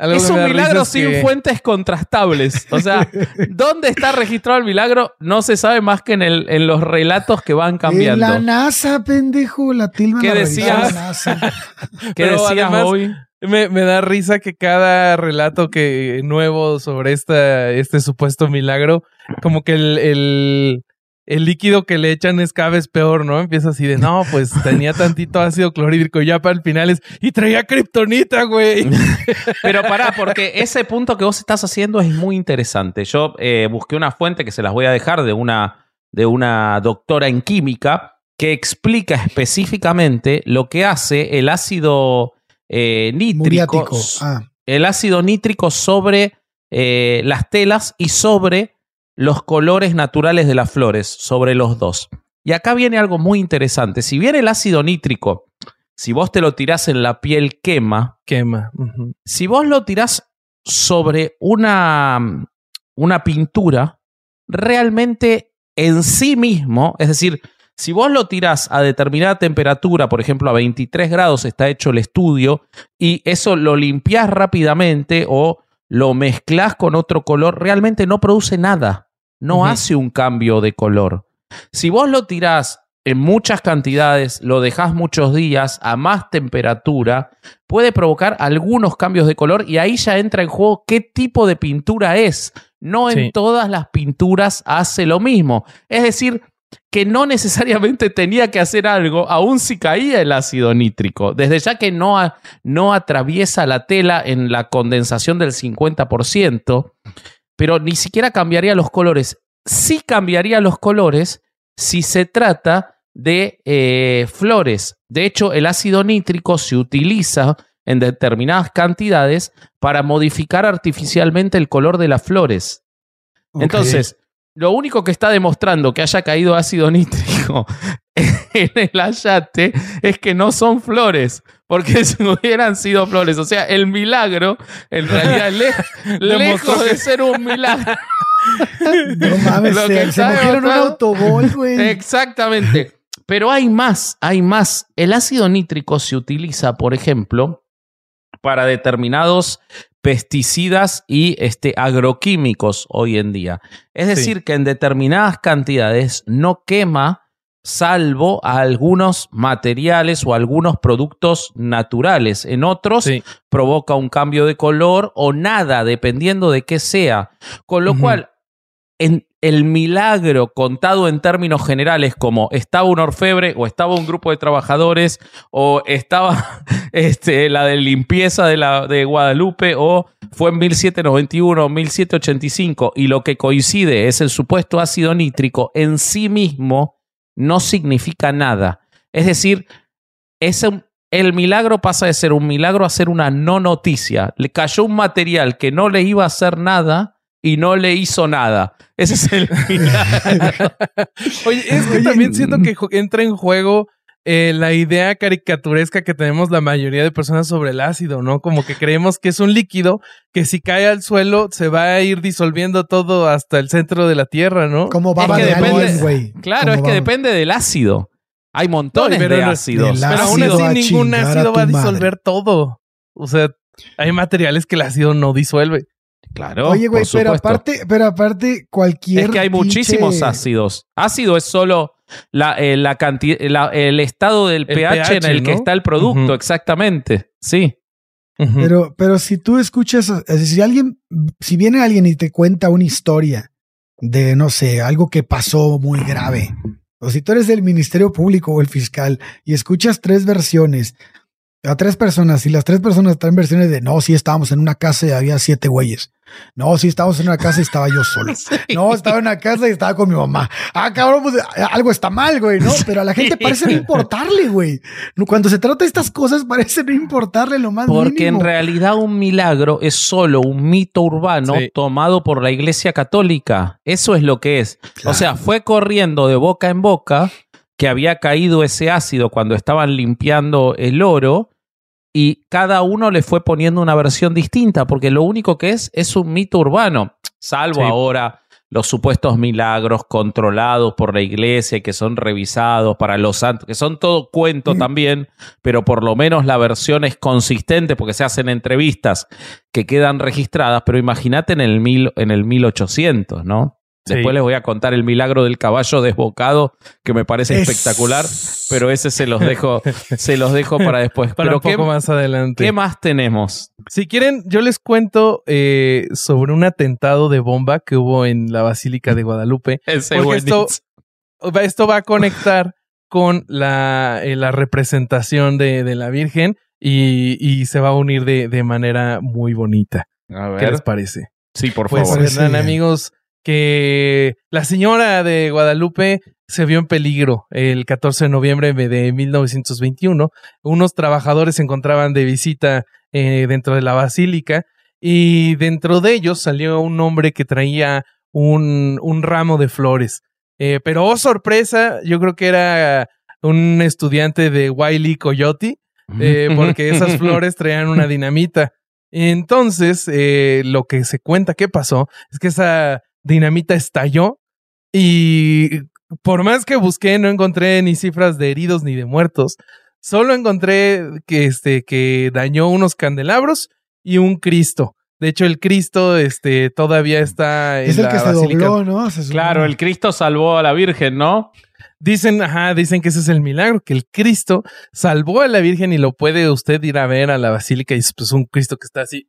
Es un milagro sin fuentes contrastables. O sea, ¿dónde está registrado el milagro? No se sabe más que en, el, en los relatos que van cambiando. En la NASA, pendejo, la tilma. ¿Qué decías? ¿Qué decías hoy? Me, da risa que cada relato que nuevo sobre esta, este supuesto milagro, como que el el líquido que le echan es cada vez peor, ¿no? Empieza así de, no, pues tenía tantito ácido clorhídrico y ya para el final es, y traía kriptonita, güey. Pero pará, porque ese punto que vos estás haciendo es muy interesante. Yo eh, busqué una fuente que se las voy a dejar de una, de una doctora en química que explica específicamente lo que hace el ácido eh, nítrico. Ah. El ácido nítrico sobre eh, las telas y sobre los colores naturales de las flores sobre los dos. Y acá viene algo muy interesante. Si bien el ácido nítrico, si vos te lo tirás en la piel, quema. Quema. Si vos lo tirás sobre una, una pintura, realmente en sí mismo, es decir, si vos lo tirás a determinada temperatura, por ejemplo a 23 grados está hecho el estudio, y eso lo limpias rápidamente o lo mezclas con otro color, realmente no produce nada, no hace un cambio de color. Si vos lo tirás en muchas cantidades, lo dejás muchos días a más temperatura, puede provocar algunos cambios de color y ahí ya entra en juego qué tipo de pintura es. No en todas las pinturas hace lo mismo. Es decir, que no necesariamente tenía que hacer algo, aun si caía el ácido nítrico, desde ya que no, no atraviesa la tela en la condensación del 50%, pero ni siquiera cambiaría los colores. Sí cambiaría los colores si se trata de eh, flores. De hecho, el ácido nítrico se utiliza en determinadas cantidades para modificar artificialmente el color de las flores. Entonces, lo único que está demostrando que haya caído ácido nítrico en el ayate es que no son flores, porque si hubieran sido flores, o sea, el milagro, en realidad, lejos de ser un milagro. No mames, se, se un autobol, güey. Exactamente. Pero hay más, hay más. El ácido nítrico se utiliza, por ejemplo, para determinados pesticidas y este, agroquímicos hoy en día. Es decir, que en determinadas cantidades no quema salvo a algunos materiales o algunos productos naturales. En otros provoca un cambio de color o nada, dependiendo de qué sea. Con lo cual, en, el milagro contado en términos generales como estaba un orfebre o estaba un grupo de trabajadores o estaba este, la de limpieza de, la, de Guadalupe o fue en 1791 o 1785 y lo que coincide es el supuesto ácido nítrico en sí mismo no significa nada. Es decir, el milagro pasa de ser un milagro a ser una no noticia. Le cayó un material que no le iba a hacer nada y no le hizo nada. Ese es el Oye, es que también siento que entra en juego eh, la idea caricaturesca que tenemos la mayoría de personas sobre el ácido, ¿no? Como que creemos que es un líquido que si cae al suelo se va a ir disolviendo todo hasta el centro de la tierra, ¿no? Como baba es que depende, güey. Claro, es que depende del ácido. Hay montones de ácidos. Pero aún así ningún ácido va a disolver todo. O sea, hay materiales que el ácido no disuelve. Claro. Oye, güey, pero aparte, pero aparte, cualquier. Es que hay muchísimos ácidos. Ácido es solo la, eh, la cantidad, el estado del pH, en el que está el producto, exactamente. Sí. Pero, pero si tú escuchas, si alguien, si viene alguien y te cuenta una historia de, no sé, algo que pasó muy grave, o si tú eres del Ministerio Público o el fiscal y escuchas tres versiones a tres personas y las tres personas traen versiones de no, sí estábamos en una casa y había siete güeyes. No, sí estábamos en una casa y estaba yo solo. No, estaba en una casa y estaba con mi mamá. Ah, cabrón, pues algo está mal, güey, ¿no? Pero a la gente parece no importarle, güey. Cuando se trata de estas cosas parece no importarle lo más Porque en realidad un milagro es solo un mito urbano tomado por la Iglesia Católica. Eso es lo que es. O sea, fue corriendo de boca en boca que había caído ese ácido cuando estaban limpiando el oro y cada uno le fue poniendo una versión distinta, porque lo único que es es un mito urbano, salvo ahora los supuestos milagros controlados por la iglesia, que son revisados para los santos, que son todo cuento también, pero por lo menos la versión es consistente porque se hacen entrevistas que quedan registradas, pero imagínate en el, mil, en el 1800, ¿no? Después les voy a contar el milagro del caballo desbocado, que me parece espectacular, pero ese se los dejo, se los dejo para después. Para pero un poco más adelante. ¿Qué más tenemos? Si quieren, yo les cuento eh, sobre un atentado de bomba que hubo en la Basílica de Guadalupe. Ese porque esto, esto va a conectar con la, eh, la representación de, de, la Virgen y, y, se va a unir de, de manera muy bonita. A ver. ¿Qué les parece? Sí, por pues, favor. Pues, amigos, que la señora de Guadalupe se vio en peligro el 14 de noviembre de 1921. Unos trabajadores se encontraban de visita eh, dentro de la basílica y dentro de ellos salió un hombre que traía un, un ramo de flores. Eh, pero, oh sorpresa, yo creo que era un estudiante de Wiley Coyote, eh, porque esas flores traían una dinamita. Entonces, eh, lo que se cuenta que pasó es que esa dinamita estalló y por más que busqué no encontré ni cifras de heridos ni de muertos. Solo encontré que este que dañó unos candelabros y un Cristo. De hecho, el Cristo este, todavía está en es el la que se basílica. dobló, ¿no? Se claro, el Cristo salvó a la Virgen, ¿no? Dicen, ajá, dicen que ese es el milagro, que el Cristo salvó a la Virgen y lo puede usted ir a ver a la basílica y es pues, un Cristo que está así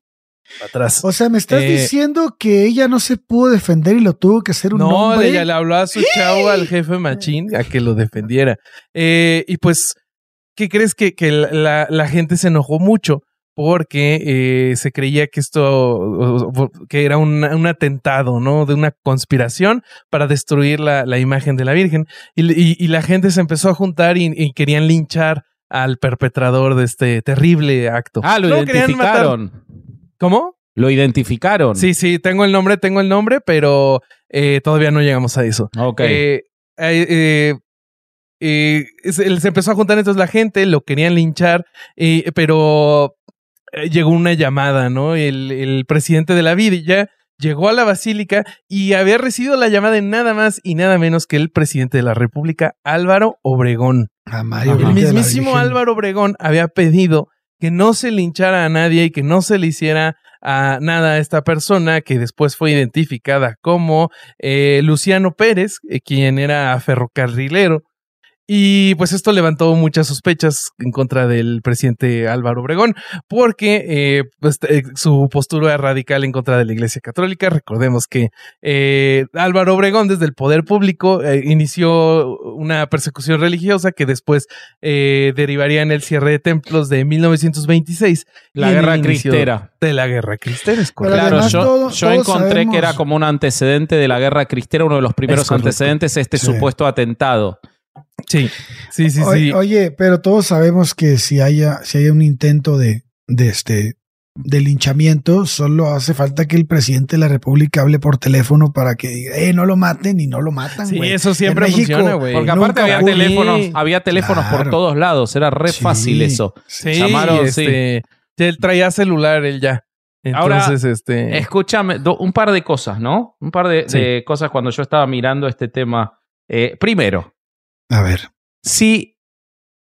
atrás. O sea, me estás Eh, diciendo que ella no se pudo defender y lo tuvo que hacer un No, hombre. ella le habló a su chavo, al jefe Machín, a que lo defendiera. Eh, y pues, ¿qué crees que, que la, la- la gente se enojó mucho? Porque eh, se creía que esto, que era un, un atentado, ¿no? De una conspiración para destruir la, la imagen de la Virgen. Y, y- y la gente se empezó a juntar y, y querían linchar al perpetrador de este terrible acto. Ah, lo No, identificaron. ¿Cómo? Lo identificaron. Sí, sí, tengo el nombre, tengo el nombre, pero eh, todavía no llegamos a eso. Ok. Eh, eh, se, se empezó a juntar entonces la gente, lo querían linchar, pero llegó una llamada, ¿no? El, el presidente de la villa llegó a la basílica y había recibido la llamada de nada más y nada menos que el presidente de la República, Álvaro Obregón. A Mario Ajá. El mismísimo. Álvaro Obregón había pedido que no se linchara a nadie y que no se le hiciera a nada a esta persona que después fue identificada como eh, Luciano Pérez, eh, quien era ferrocarrilero. Y pues esto levantó muchas sospechas en contra del presidente Álvaro Obregón, porque eh, pues, eh, su postura radical en contra de la Iglesia Católica. Recordemos que eh, Álvaro Obregón desde el poder público eh, inició una persecución religiosa que después eh, derivaría en el cierre de templos de 1926. La guerra cristera. De la guerra cristera, es correcto. Claro, además yo, todo- yo todos encontré sabemos- que era como un antecedente de la guerra cristera, uno de los primeros antecedentes, este Sí. supuesto atentado. Sí, sí, sí, O- sí. Oye, pero todos sabemos que si haya, si haya un intento de, de este de linchamiento, solo hace falta que el presidente de la República hable por teléfono para que diga, eh, no lo maten y no lo matan. Sí, eso siempre México, funciona, güey. Porque aparte había ocurre. teléfonos, había teléfonos por todos lados, era re Sí. fácil eso. Sí, Llamaron, este, ya él traía celular, él ya. Ahora, Entonces, este. Escúchame, do- un par de cosas, ¿no? Un par de, Sí. de cosas cuando yo estaba mirando este tema. Eh, primero, A ver. si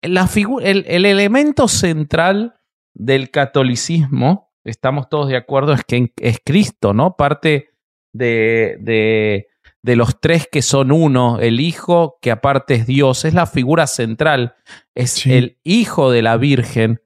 la el, el elemento central del catolicismo, estamos todos de acuerdo, es que es Cristo, ¿no? Parte de, de, de los tres que son uno, el Hijo, que aparte es Dios, es la figura central, es Sí. el Hijo de la Virgen.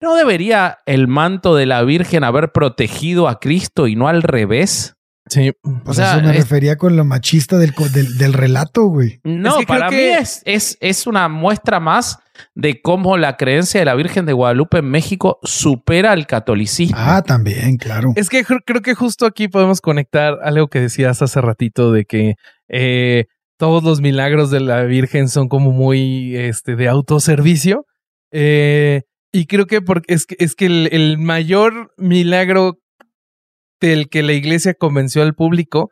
¿No debería el manto de la Virgen haber protegido a Cristo y no al revés? Sí. Pues O sea, eso me es- refería con lo machista del, del, del relato, güey. No, Es que creo para que- mí es, es, es una muestra más de cómo la creencia de la Virgen de Guadalupe en México supera al catolicismo. Ah, también, claro. Es que cr- creo que justo aquí podemos conectar algo que decías hace ratito de que eh, todos los milagros de la Virgen son como muy este, de autoservicio. Eh, y creo que porque es que, es que el, el mayor milagro del que la iglesia convenció al público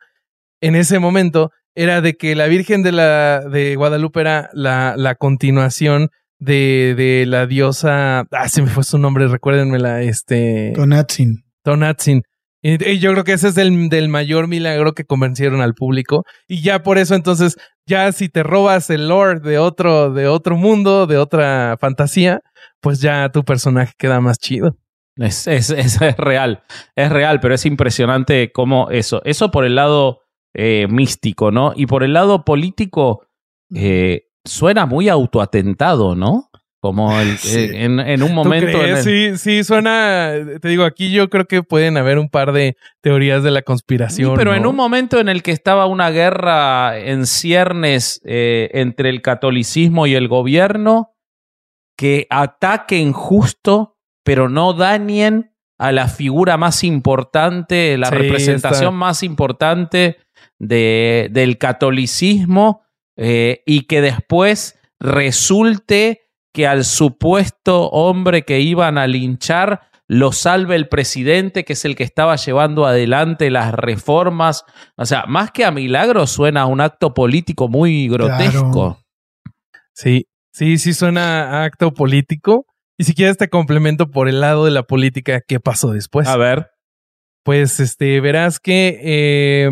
en ese momento era de que la Virgen de la de Guadalupe era la, la continuación de, de la diosa. Ah, se me fue su nombre, recuérdenmela, este. Tonatzin. Tonatzin. Y, yo creo que ese es el del mayor milagro que convencieron al público. Y ya por eso entonces, ya si te robas el lore de otro, de otro mundo, de otra fantasía, pues ya tu personaje queda más chido. Es, es, es, real, es real, pero es impresionante cómo eso, eso por el lado eh, místico, ¿no? Y por el lado político, eh, suena muy autoatentado, ¿no? Como el, eh, en, un momento. Sí, sí, suena. Te digo, aquí yo creo que pueden haber un par de teorías de la conspiración. pero en un momento en el que estaba una guerra en ciernes entre el catolicismo y el gobierno, que ataquen justo, pero no dañen a la figura más importante, la representación más importante de, del catolicismo eh, y que después resulte que al supuesto hombre que iban a linchar lo salve el presidente, que es el que estaba llevando adelante las reformas. O sea, más que a milagro suena a un acto político muy grotesco. Sí, sí, sí suena a acto político. Y si quieres te complemento por el lado de la política, ¿qué pasó después? A ver. Pues este, verás que eh,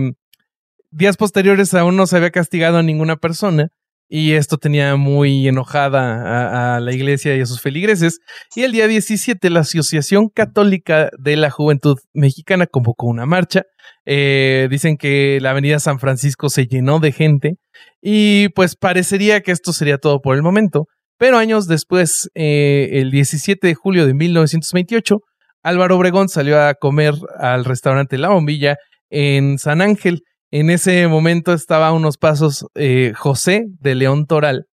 días posteriores aún no se había castigado a ninguna persona y esto tenía muy enojada a, la iglesia y a sus feligreses. Y el día 17 la Asociación Católica de la Juventud Mexicana convocó una marcha. Eh, dicen que la avenida San Francisco se llenó de gente y pues parecería que esto sería todo por el momento. Pero años después, eh, el 17 de julio de 1928, Álvaro Obregón salió a comer al restaurante La Bombilla en San Ángel en ese momento estaba a unos pasos eh, José de León Toral,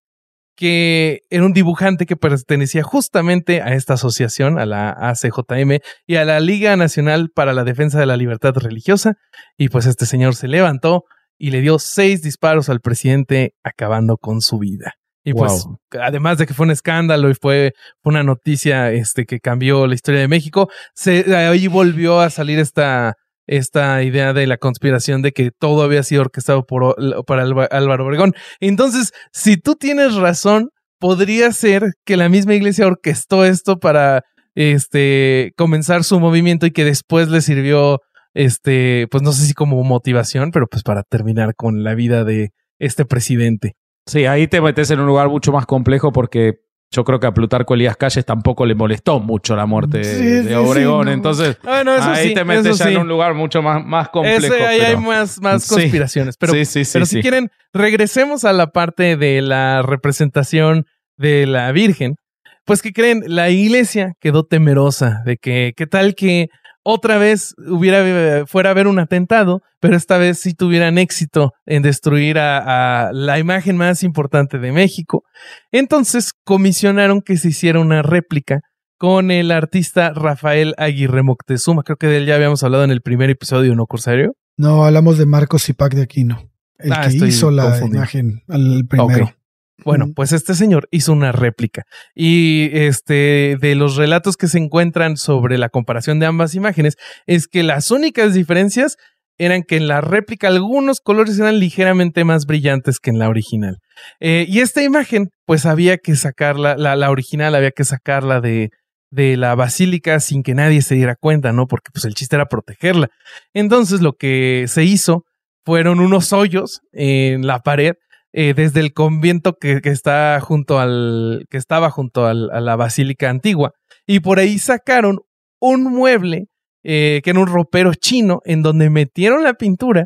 que era un dibujante que pertenecía justamente a esta asociación, a la ACJM y a la Liga Nacional para la Defensa de la Libertad Religiosa. Y pues este señor se levantó y le dio seis disparos al presidente, acabando con su vida. Y pues, además de que fue un escándalo y fue, una noticia este, que cambió la historia de México, se, ahí volvió a salir esta esta idea de la conspiración de que todo había sido orquestado por, para Álvaro Obregón. Entonces, si tú tienes razón, podría ser que la misma iglesia orquestó esto para este comenzar su movimiento y que después le sirvió este, pues no sé si como motivación, pero pues para terminar con la vida de este presidente. Sí, ahí te metes en un lugar mucho más complejo porque yo creo que a Plutarco Elías Calles tampoco le molestó mucho la muerte de, Obregón. Entonces, ahí te metes ya en un lugar mucho más, más complejo. ahí hay más, más conspiraciones. Pero, pero si quieren, regresemos a la parte de la representación de la Virgen. Pues que creen, la iglesia quedó temerosa de que, ¿qué tal que otra vez hubiera, fuera a haber un atentado, pero esta vez sí tuvieran éxito en destruir a, la imagen más importante de México. Entonces comisionaron que se hiciera una réplica con el artista Rafael Aguirre Moctezuma. Creo que de él ya habíamos hablado en el primer episodio, ¿no, Corsario? No, hablamos de Marcos Zipac de Aquino, el ah, que hizo la imagen al primero. Bueno, pues este señor hizo una réplica y este de los relatos que se encuentran sobre la comparación de ambas imágenes es que las únicas diferencias eran que en la réplica algunos colores eran ligeramente más brillantes que en la original. Eh, y esta imagen, pues había que sacarla, la, la original había que sacarla de, de la basílica sin que nadie se diera cuenta, ¿no? Porque pues el chiste era protegerla. Entonces lo que se hizo fueron unos hoyos en la pared eh, desde el convento que, está junto al, que estaba junto a la basílica antigua. Y por ahí sacaron un mueble eh, que era un ropero chino en donde metieron la pintura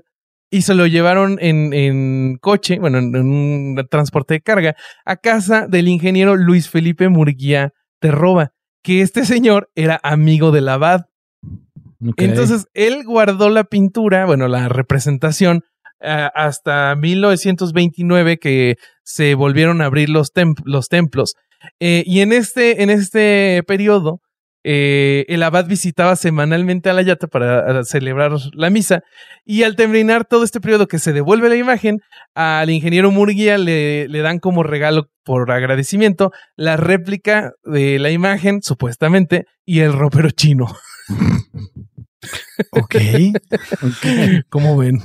y se lo llevaron en, coche, bueno, en, un transporte de carga, a casa del ingeniero Luis Felipe Murguía Terroba, que este señor era amigo del abad. Entonces, él guardó la pintura, bueno, la representación, hasta 1929 que se volvieron a abrir los, los templos. Eh, y en este, en este periodo, eh, el abad visitaba semanalmente a la yata para celebrar la misa y al terminar todo este periodo que se devuelve la imagen, al ingeniero Murguía le, le dan como regalo por agradecimiento la réplica de la imagen, supuestamente, y el ropero chino. ok. ¿Cómo ven?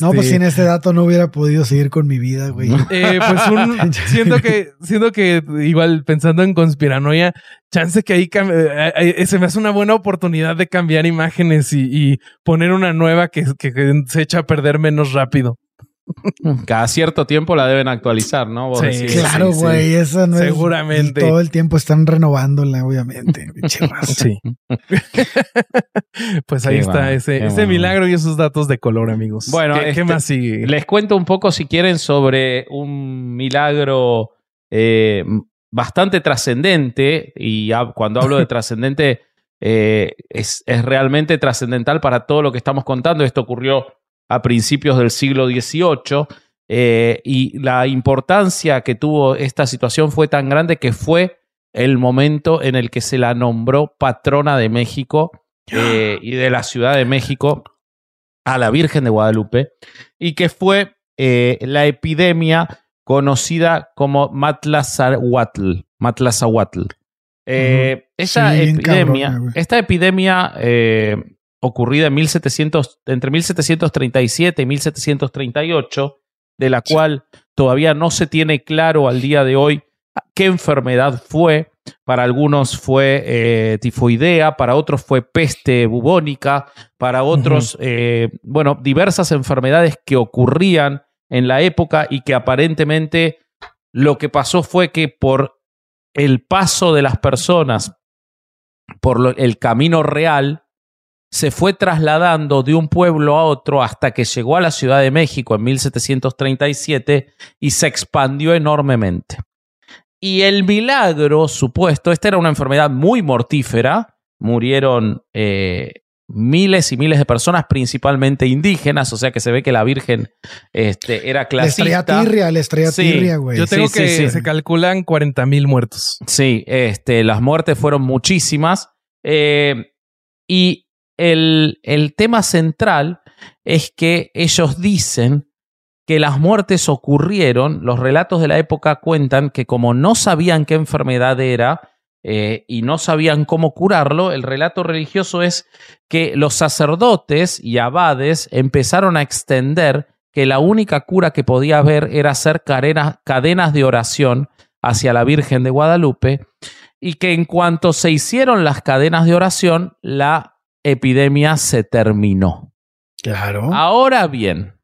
No, pues sin este dato no hubiera podido seguir con mi vida, güey. Eh, pues un, siento que, siento que igual pensando en conspiranoia, chance que ahí eh, eh, se me hace una buena oportunidad de cambiar imágenes y, poner una nueva que, que se echa a perder menos rápido. Cada cierto tiempo la deben actualizar, ¿no? sí, claro, güey, eso no Seguramente. todo el tiempo están renovándola, obviamente. sí. pues ahí está ese, milagro y esos datos de color, amigos. Bueno, ¿qué, este, más sigue? Les cuento un poco, si quieren, sobre un milagro eh, bastante trascendente. Y cuando hablo de trascendente, eh, es, es realmente trascendental para todo lo que estamos contando. Esto ocurrió a principios del siglo XVIII. Eh, y la importancia que tuvo esta situación fue tan grande que fue el momento en el que se la nombró patrona de México eh, y de la Ciudad de México a la Virgen de Guadalupe y que fue eh, la epidemia conocida como Matlazahuatl. Matlazahuatl. esa epidemia, esta epidemia ocurrida en 1700, entre 1737 y 1738, de la cual todavía no se tiene claro al día de hoy qué enfermedad fue. Para algunos fue eh, tifoidea, para otros fue peste bubónica, para otros, eh, bueno, diversas enfermedades que ocurrían en la época y que aparentemente lo que pasó fue que por el paso de las personas por el camino real, se fue trasladando de un pueblo a otro hasta que llegó a la Ciudad de México en 1737 y se expandió enormemente. Y el milagro supuesto, esta era una enfermedad muy mortífera, murieron eh, miles y miles de personas, principalmente indígenas, o sea que se ve que la Virgen este, era clasista. La estrella tirria, la estrella tirria, güey. Yo tengo que se calculan 40 mil muertos. Sí, este, las muertes fueron muchísimas. Eh, y el, el tema central es que ellos dicen que las muertes ocurrieron, los relatos de la época cuentan que como no sabían qué enfermedad era eh, y no sabían cómo curarlo, el relato religioso es que los sacerdotes y abades empezaron a extender que la única cura que podía haber era hacer cadenas, cadenas de oración hacia la Virgen de Guadalupe y que en cuanto se hicieron las cadenas de oración, la epidemia se terminó. Claro. Ahora bien,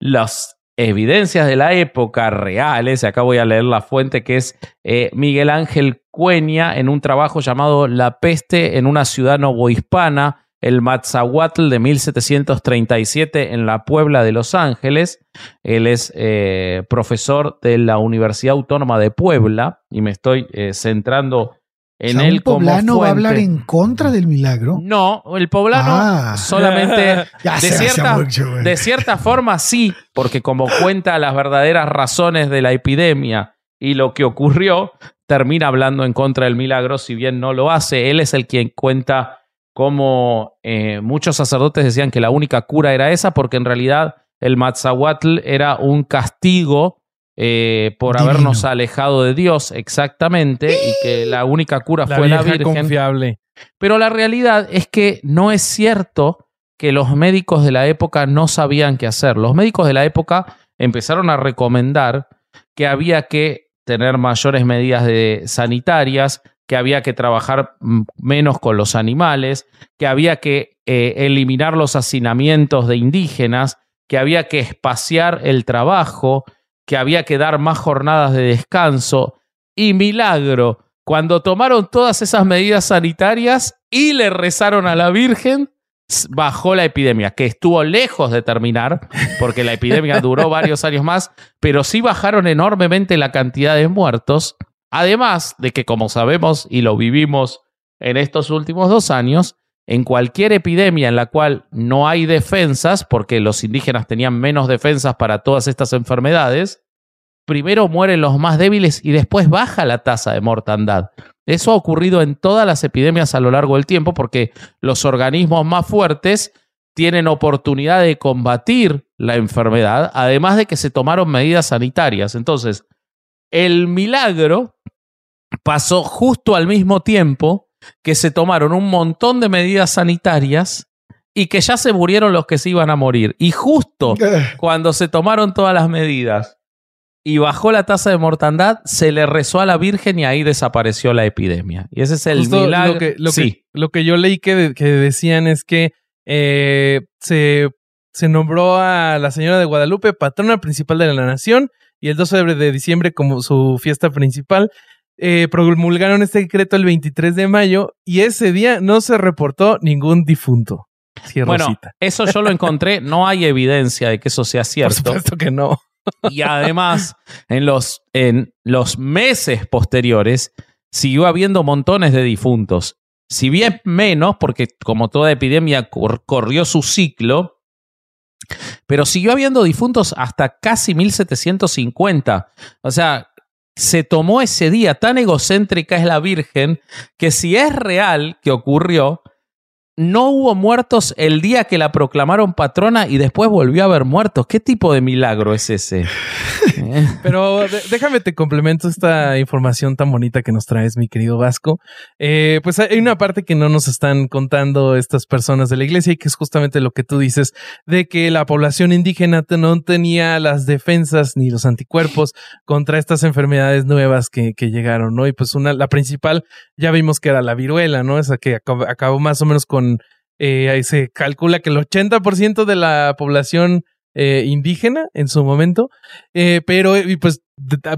las evidencias de la época reales, acá voy a leer la fuente que es eh, Miguel Ángel Cueña en un trabajo llamado La peste en una ciudad novohispana, el Matzahuatl de 1737 en la Puebla de Los Ángeles. Él es eh, profesor de la Universidad Autónoma de Puebla y me estoy eh, centrando en el poblano va a hablar en contra del milagro? No, el poblano ah. solamente de, cierta, de cierta forma sí, porque como cuenta las verdaderas razones de la epidemia y lo que ocurrió, termina hablando en contra del milagro, si bien no lo hace. Él es el quien cuenta cómo eh, muchos sacerdotes decían que la única cura era esa, porque en realidad el Matzahuatl era un castigo eh, por habernos alejado de Dios exactamente y que la única cura fue la Virgen. confiable. Pero la realidad es que no es cierto que los médicos de la época no sabían qué hacer. Los médicos de la época empezaron a recomendar que había que tener mayores medidas de sanitarias, que había que trabajar menos con los animales, que había que eh, eliminar los hacinamientos de indígenas, que había que espaciar el trabajo, que había que dar más jornadas de descanso. Y milagro, cuando tomaron todas esas medidas sanitarias y le rezaron a la Virgen, bajó la epidemia, que estuvo lejos de terminar, porque la epidemia duró varios años más, pero sí bajaron enormemente la cantidad de muertos. Además de que, como sabemos y lo vivimos en estos últimos dos años, en cualquier epidemia en la cual no hay defensas, porque los indígenas tenían menos defensas para todas estas enfermedades, primero mueren los más débiles y después baja la tasa de mortandad. Eso ha ocurrido en todas las epidemias a lo largo del tiempo porque los organismos más fuertes tienen oportunidad de combatir la enfermedad, además de que se tomaron medidas sanitarias. Entonces, el milagro pasó justo al mismo tiempo que se tomaron un montón de medidas sanitarias y que ya se murieron los que se iban a morir. Y justo cuando se tomaron todas las medidas y bajó la tasa de mortandad, se le rezó a la Virgen y ahí desapareció la epidemia. Y ese es el milagro. Lo que, lo, que, lo que yo leí que, que decían es que eh, se, se nombró a la señora de Guadalupe patrona principal de la nación y el 12 de diciembre como su fiesta principal. Eh, promulgaron este decreto el 23 de mayo y ese día no se reportó ningún difunto. Bueno, eso yo lo encontré, no hay evidencia de que eso sea cierto. Por supuesto que no. Y además, en los, en los meses posteriores, siguió habiendo montones de difuntos. Si bien menos, porque como toda epidemia corrió su ciclo, pero siguió habiendo difuntos hasta casi 1750. O sea, se tomó ese día, tan egocéntrica es la Virgen, que si es real que ocurrió, no hubo muertos el día que la proclamaron patrona y después volvió a haber muertos. ¿Qué tipo de milagro es ese? Pero déjame te complemento esta información tan bonita que nos traes, mi querido Vasco. Eh, pues hay una parte que no nos están contando estas personas de la iglesia y que es justamente lo que tú dices, de que la población indígena no tenía las defensas ni los anticuerpos contra estas enfermedades nuevas que, llegaron, ¿no? Y pues una, la principal, ya vimos que era la viruela, ¿no? Esa que acabó más o menos con eh, ahí se calcula que el 80% de la población eh, indígena en su momento, eh, pero pues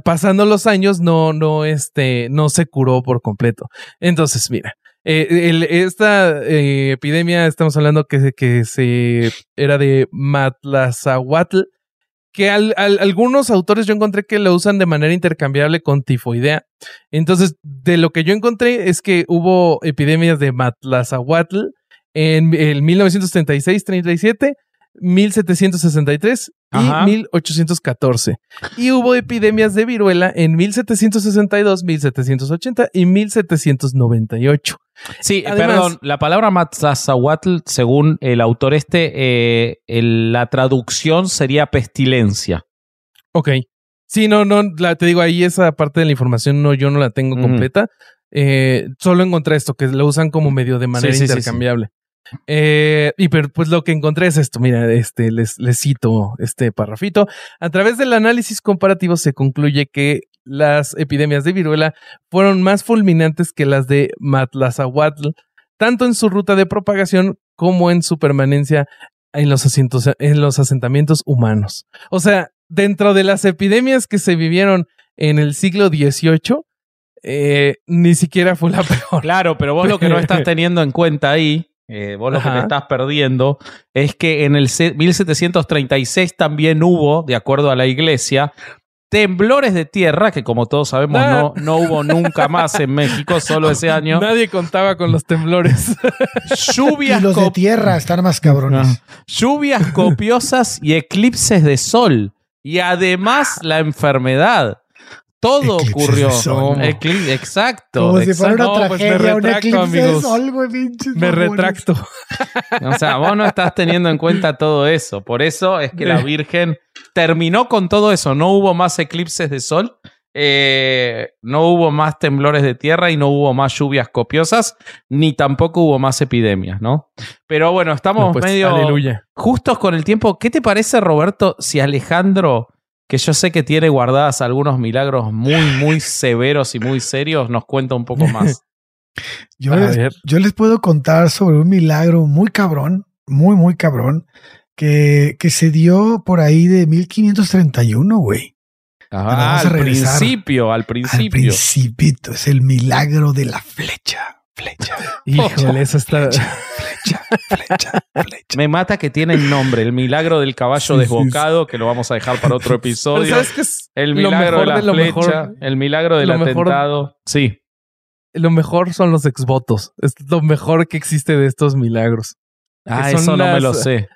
pasando los años no, no, este, no se curó por completo. Entonces, mira, esta epidemia, estamos hablando que, que se era de Matlazahuatl, que algunos autores yo encontré que lo usan de manera intercambiable con tifoidea. Entonces, de lo que yo encontré es que hubo epidemias de Matlazahuatl en el 1936-37, 1763 y 1814. Y hubo epidemias de viruela en 1762, 1780 y 1798. Sí, perdón, la palabra Matzazahuatl, según el autor este, eh, la traducción sería pestilencia. Ok. Sí, no, no, te digo, ahí esa parte de la información no, yo no la tengo completa. Eh, solo encontré esto, que lo usan como medio de manera intercambiable. Eh, y pues lo que encontré es esto, mira, este, les, les cito este parrafito. A través del análisis comparativo se concluye que las epidemias de viruela fueron más fulminantes que las de Matlazahuatl, tanto en su ruta de propagación como en su permanencia en los, en los asentamientos humanos. O sea, dentro de las epidemias que se vivieron en el siglo XVIII, eh, ni siquiera fue la peor. Claro, pero vos lo que no estás teniendo en cuenta ahí eh, vos lo que te estás perdiendo es que en el 1736 también hubo, de acuerdo a la iglesia, temblores de tierra, que como todos sabemos no, no hubo nunca más en México, solo ese año. Nadie contaba con los temblores. Lluvias. Y los de tierra están más cabrones. Lluvias copiosas y eclipses de sol. Y además la enfermedad. Todo ocurrió. exacto. Como si fuera una pues tragedia, me retracto, amigos. me retracto. o sea, vos no estás teniendo en cuenta todo eso. Por eso es que la Virgen terminó con todo eso. No hubo más eclipses de sol, eh, no hubo más temblores de tierra y no hubo más lluvias copiosas, ni tampoco hubo más epidemias, ¿no? Pero bueno, estamos pues, medio justos con el tiempo. ¿Qué te parece, Roberto, si Alejandro que yo sé que tiene guardadas algunos milagros muy, muy severos y muy serios, nos cuenta un poco más. yo, les, yo les puedo contar sobre un milagro muy cabrón, muy, muy cabrón, que, que se dio por ahí de 1531, güey. Ah, al principio, al principio. Al principito, es el milagro de la flecha flecha. Híjole, eso está. Flecha, flecha, flecha, Me mata que tiene el nombre, el milagro del caballo desbocado, que lo vamos a dejar para otro episodio. ¿Sabes qué es el milagro de la flecha, el milagro del atentado. sí. Lo mejor son los exvotos. Es lo mejor que existe de estos milagros. Ah, eso no me lo sé.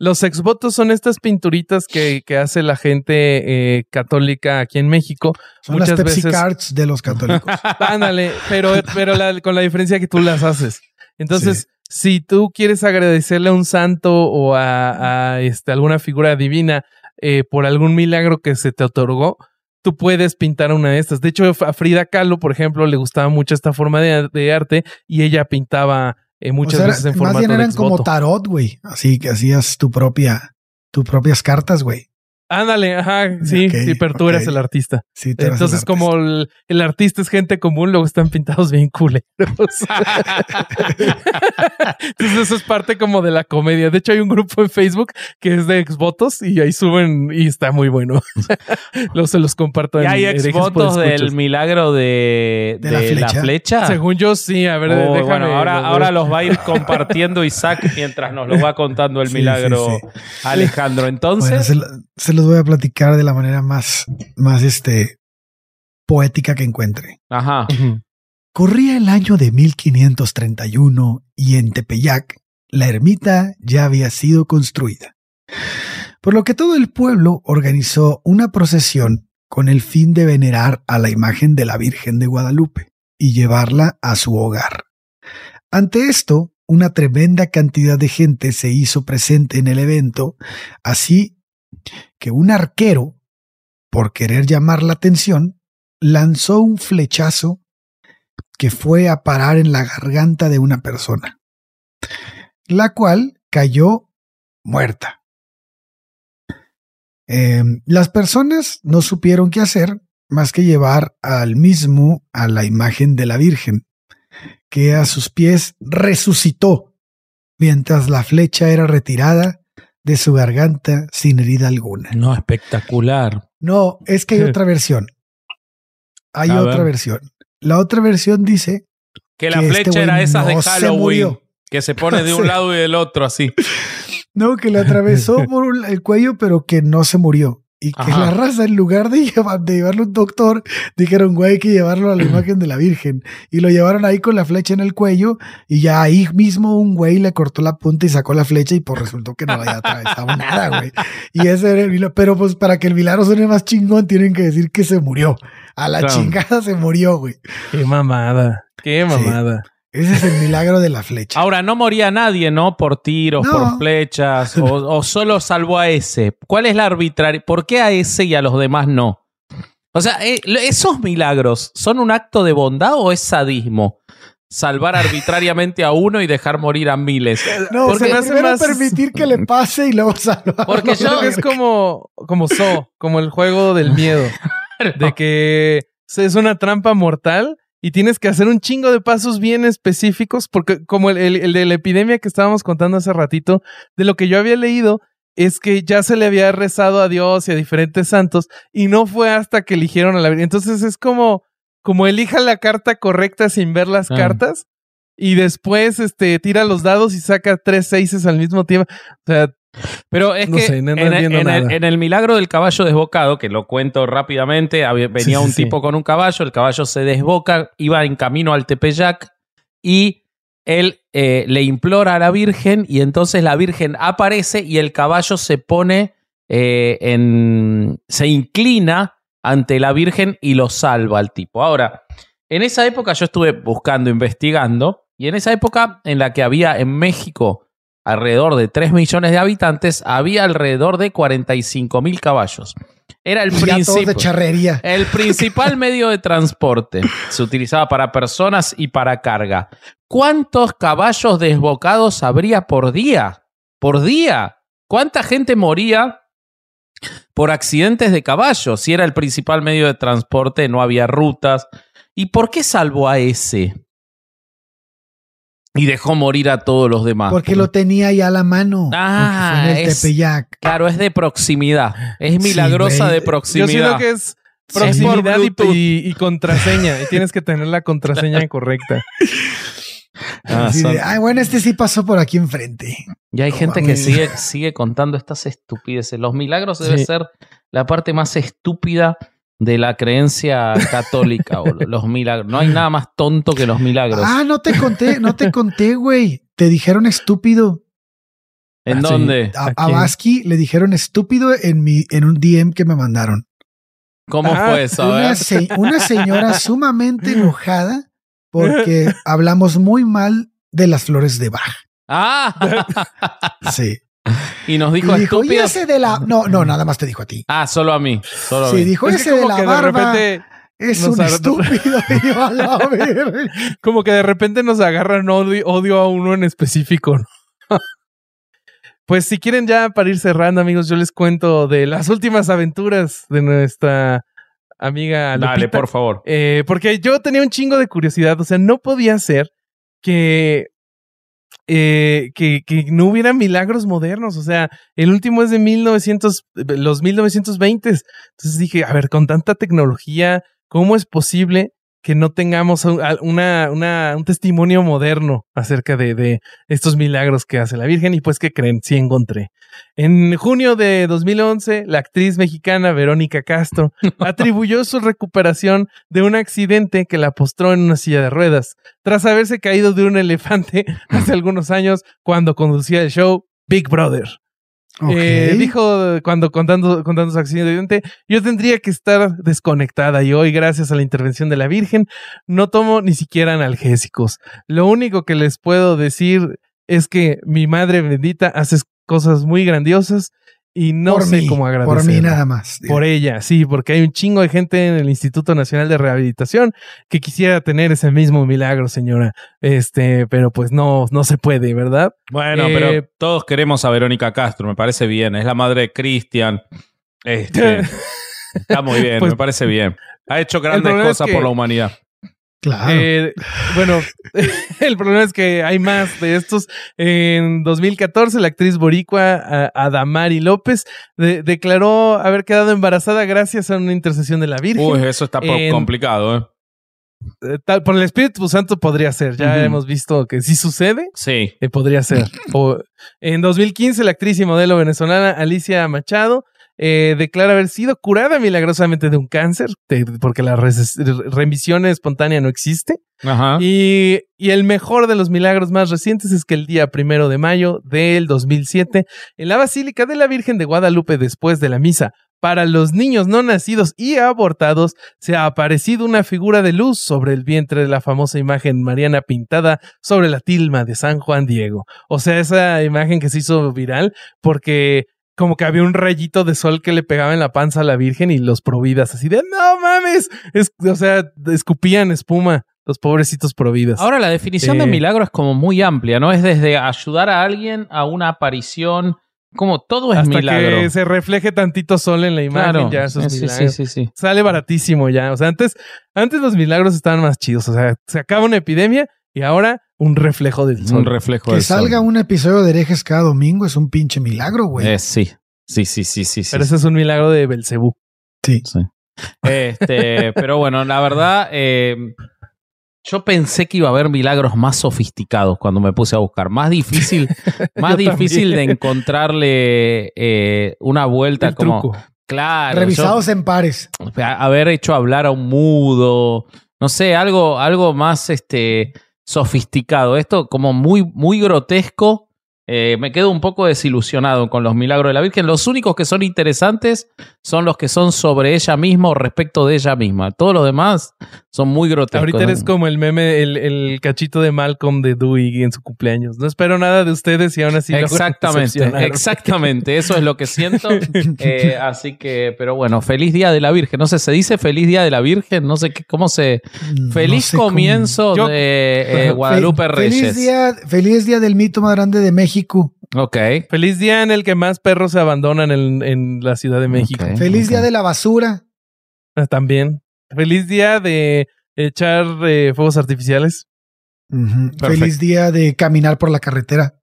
Los exvotos son estas pinturitas que, que hace la gente eh, católica aquí en México. Son Muchas las Pepsi Cards de los católicos. Ándale, pero, pero con la diferencia que tú las haces. Entonces, si tú quieres agradecerle a un santo o a, a este, alguna figura divina eh, por algún milagro que se te otorgó, tú puedes pintar una de estas. De hecho, a Frida Kahlo, por ejemplo, le gustaba mucho esta forma de, arte y ella pintaba eh, muchas veces en formato más bien eran como tarot, güey. Así que hacías tu propia, tus propias cartas, güey. Ándale, ajá, sí, sí, pero tú eres el artista. Sí, Entonces, como el, artista es gente común, luego están pintados bien culeros. Entonces, eso es parte como de la comedia. De hecho, hay un grupo en Facebook que es de exvotos y ahí suben y está muy bueno. luego se los comparto. ¿Y hay exvotos del milagro de, la, flecha? Según yo, sí. A ver, oh, Bueno, ahora, ahora los va a ir compartiendo Isaac mientras nos lo va contando el milagro Alejandro. Entonces voy a platicar de la manera más, más este, poética que encuentre. Ajá. Corría el año de 1531 y en Tepeyac la ermita ya había sido construida. Por lo que todo el pueblo organizó una procesión con el fin de venerar a la imagen de la Virgen de Guadalupe y llevarla a su hogar. Ante esto, una tremenda cantidad de gente se hizo presente en el evento, así que un arquero, por querer llamar la atención, lanzó un flechazo que fue a parar en la garganta de una persona, la cual cayó muerta. Em, las personas no supieron qué hacer más que llevar al mismo a la imagen de la Virgen, que a sus pies resucitó, mientras la flecha era retirada de su garganta sin herida alguna. No, espectacular. No, es que hay otra versión. Hay otra versión. La otra versión dice que la este flecha era esa de Halloween, que se pone de un lado y del otro así. No, que le atravesó por el cuello, pero que no se murió. Y que la raza, en lugar de, llevar, de llevarlo a un doctor, dijeron, güey, hay que llevarlo a la imagen de la Virgen. Y lo llevaron ahí con la flecha en el cuello. Y ya ahí mismo un güey le cortó la punta y sacó la flecha. Y pues resultó que no había atravesado nada, güey. Y ese era el milagro. Pero pues para que el milagro suene más chingón, tienen que decir que se murió. A la chingada se murió, güey. Qué mamada. Qué mamada. Ese es el milagro de la flecha. Ahora, no moría nadie, ¿no? Por tiros, por flechas, o, solo salvó a ese. ¿Cuál es la arbitraria? ¿Por qué a ese y a los demás no? O sea, eh, ¿esos milagros son un acto de bondad o es sadismo? Salvar arbitrariamente a uno y dejar morir a miles. No, porque se me hace permitir que le pase y luego salvar. Porque yo es como, como So, como el juego del miedo. De que es una trampa mortal y tienes que hacer un chingo de pasos bien específicos, porque como el, de la epidemia que estábamos contando hace ratito, de lo que yo había leído, es que ya se le había rezado a Dios y a diferentes santos, y no fue hasta que eligieron a la Virgen. Entonces es como, como elija la carta correcta sin ver las ah. cartas, y después este, tira los dados y saca tres seises al mismo tiempo. O sea, pero es que en, el, milagro del caballo desbocado, que lo cuento rápidamente, venía un tipo con un caballo, el caballo se desboca, iba en camino al Tepeyac y él eh, le implora a la Virgen y entonces la Virgen aparece y el caballo se pone eh, en... se inclina ante la Virgen y lo salva al tipo. Ahora, en esa época yo estuve buscando, investigando, y en esa época en la que había en México alrededor de 3 millones de habitantes, había alrededor de 45 mil caballos. Era el, el principal medio de transporte. Se utilizaba para personas y para carga. ¿Cuántos caballos desbocados habría por día? Por día. ¿Cuánta gente moría por accidentes de caballos? Si era el principal medio de transporte, no había rutas. ¿Y por qué salvó a ese? Y dejó morir a todos los demás. Porque lo tenía ya a la mano. Ah, en el es, Tepeyac. Claro, es de proximidad. Es milagrosa de proximidad. Yo siento que es proximidad y, contraseña. Y tienes que tener la contraseña correcta. Ah, Ay, bueno, este sí pasó por aquí enfrente. Y hay gente que sigue, sigue contando estas estupideces. Los milagros debe ser la parte más estúpida de la creencia católica, o los milagros. No hay nada más tonto que los milagros. Ah, no te conté, no te conté, güey. Te dijeron estúpido. ¿En ah, dónde? A, a le dijeron estúpido en mi, en un DM que me mandaron. ¿Cómo fue eso? Una, una señora sumamente enojada porque hablamos muy mal de las flores de Bach. Ah. Sí. Y nos dijo, y dijo, ¿y ese de la. No, no, nada más te dijo a ti. Ah, solo a mí. Solo a sí, mí. dijo, ese de la barba. es un estúpido. a la como que de repente nos agarran odio, odio a uno en específico. ¿no? pues si quieren ya para ir cerrando, amigos, yo les cuento de las últimas aventuras de nuestra amiga Lupita. Dale, por favor. Eh, porque yo tenía un chingo de curiosidad. O sea, no podía ser que eh, que, que, no hubiera milagros modernos. O sea, el último es de 1900, los 1920. Entonces dije, a ver, con tanta tecnología, ¿cómo es posible que no tengamos una, una, un testimonio moderno acerca de, de, estos milagros que hace la Virgen. Y pues, ¿qué creen? Sí encontré. En junio de 2011, la actriz mexicana Verónica Castro atribuyó su recuperación de un accidente que la postró en una silla de ruedas, tras haberse caído de un elefante hace algunos años cuando conducía el show Big Brother. Eh, dijo cuando contando, contando su accidente, yo tendría que estar desconectada y hoy, gracias a la intervención de la Virgen, no tomo ni siquiera analgésicos. Lo único que les puedo decir es que mi madre bendita hace cosas muy grandiosas y no sé cómo agradecer. Por mí nada más. Por ella, sí, porque hay un chingo de gente en el Instituto Nacional de Rehabilitación que quisiera tener ese mismo milagro, señora. Este, pero pues no, no se puede, ¿verdad? Bueno, pero eh, todos queremos a Verónica Castro, me parece bien. Es la madre de Cristian. Este, está muy bien, pues me parece bien. Ha hecho grandes cosas por la humanidad. Claro. Eh, bueno, el problema es que hay más de estos. En 2014, la actriz boricua Adamari López declaró haber quedado embarazada gracias a una intercesión de la Virgen. Uy, eso está complicado, ¿eh? ¿eh? Tal, por el Espíritu Santo podría ser. Ya hemos visto que si sucede, sí. Eh, podría ser. en 2015, la actriz y modelo venezolana Alicia Machado eh, declara haber sido curada milagrosamente de un cáncer, porque la remisión espontánea no existe. Y, y, el mejor de los milagros más recientes es que el día primero de mayo del 2007, en la Basílica de la Virgen de Guadalupe, después de la misa, para los niños no nacidos y abortados, se ha aparecido una figura de luz sobre el vientre de la famosa imagen mariana pintada sobre la tilma de San Juan Diego. O sea, esa imagen que se hizo viral porque como que había un rayito de sol que le pegaba en la panza a la Virgen y los providas así de no mames, o sea, escupían espuma los pobrecitos providas. Ahora la definición de eh, milagro es como muy amplia, ¿no? Es desde ayudar a alguien a una aparición, como todo es hasta milagro. que se refleje tantito sol en la imagen, ya eso es sí, sí, sí, sí, Sale baratísimo ya, o sea, antes antes los milagros estaban más chidos, o sea, se acaba una epidemia y ahora un reflejo del sol. Un reflejo que salga un episodio de herejes cada domingo es un pinche milagro, güey. Eh, sí. Sí, sí, sí, sí. Pero ese es un milagro de Belcebú. Sí. Este, pero bueno, la verdad, eh, yo pensé que iba a haber milagros más sofisticados cuando me puse a buscar. Más difícil, más difícil de encontrarle eh, una vuelta como. Claro. Revisados en pares. Haber hecho hablar a un mudo. No sé, algo, algo más este sofisticado. Esto como muy, muy grotesco. Eh, me quedo un poco desilusionado con los milagros de la Virgen. Los únicos que son interesantes son los que son sobre ella misma o respecto de ella misma. Todos los demás son muy grotescos. Ahorita eres como el meme, el, cachito de Malcolm de Dewey en su cumpleaños. No espero nada de ustedes y aún así. Exactamente, exactamente. Eso es lo que siento. Eh, así que, pero bueno, feliz día de la Virgen. No sé, se dice feliz día de la Virgen. No sé qué, cómo se. Feliz comienzo de eh, Guadalupe Reyes. Feliz día, feliz día del mito más grande de México. Ok. Feliz día en el que más perros se abandonan en, la Ciudad de México. Feliz día de la basura. Ah, también. Feliz día de echar eh, fuegos artificiales. Feliz día de caminar por la carretera.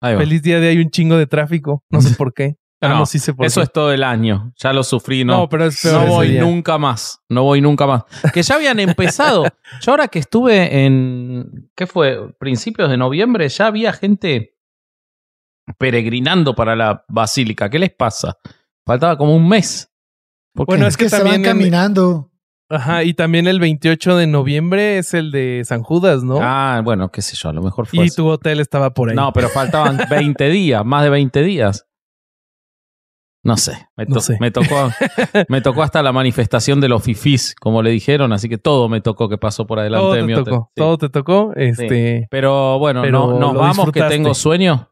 Feliz día de hay un chingo de tráfico. No sé por qué. Ah, no, sí eso es todo el año. Ya lo sufrí, ¿no? No, pero es No voy nunca más. No voy nunca más. Que ya habían empezado. Yo ahora que estuve en. ¿Qué fue? Principios de noviembre, ya había gente peregrinando para la basílica. ¿Qué les pasa? Faltaba como un mes. Bueno, es que, también caminando. Ajá, y también el 28 de noviembre es el de San Judas, ¿no? Ah, bueno, qué sé yo, a lo mejor fue. Y tu hotel estaba por ahí. No, pero faltaban 20 días, más de 20 días. No sé, me, me, tocó, me tocó hasta la manifestación de los fifís, como le dijeron, así que todo me tocó que pasó por adelante de mi hotel. Todo te tocó, este. Pero bueno, no, nos vamos que tengo sueño.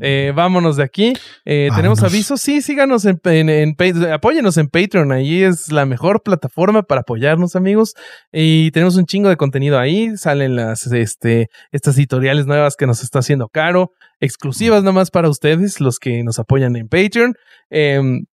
Eh, vámonos de aquí. Eh, tenemos avisos. Sí, síganos en, en, apóyenos en Patreon. Ahí es la mejor plataforma para apoyarnos, amigos. Y tenemos un chingo de contenido ahí. Salen las, este, estas editoriales nuevas que nos está haciendo Caro. Exclusivas nomás para ustedes, los que nos apoyan en Patreon. Em,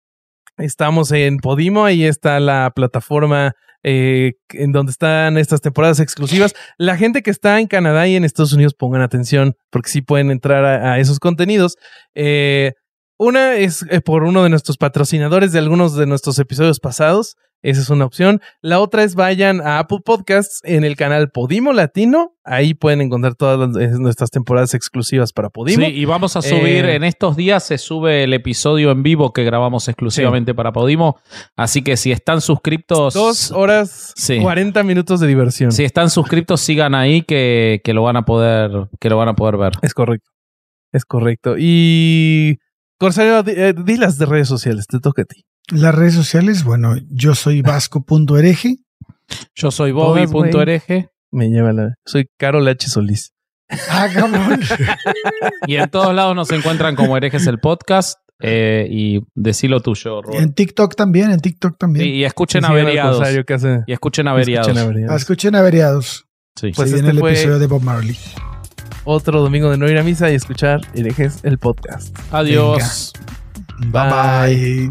estamos en Podimo. Ahí está la plataforma eh, en donde están estas temporadas exclusivas. La gente que está en Canadá y en Estados Unidos pongan atención porque sí pueden entrar a, esos contenidos. Eh, una es eh, por uno de nuestros patrocinadores de algunos de nuestros episodios pasados. Esa es una opción. La otra es vayan a Apple Podcasts en el canal Podimo Latino. Ahí pueden encontrar todas nuestras temporadas exclusivas para Podimo. Sí, y vamos a subir, eh, en estos días se sube el episodio en vivo que grabamos exclusivamente para Podimo. Así que si están suscriptos... Dos horas, sí. 40 minutos de diversión. Si están suscriptos, sigan ahí que, que, lo van a poder, que lo van a poder ver. Es correcto. Es correcto. Y... Corsario, eh, di las de redes sociales, te toca a ti. Las redes sociales, bueno, yo soy vasco.hereje. Yo soy bobby.hereje. Me lleva la. Soy Carol H. Solís. Ah, cabrón. y en todos lados nos encuentran como herejes el podcast. Eh, y decilo tuyo, Robert. En TikTok también, en TikTok también. y escuchen averiados. Y escuchen averiados. Escuchen averiados. Ah, escuchen averiados. Sí. Pues este el episodio de Bob Marley. Otro domingo de no ir a misa y escuchar herejes el podcast. Adiós. bye. bye.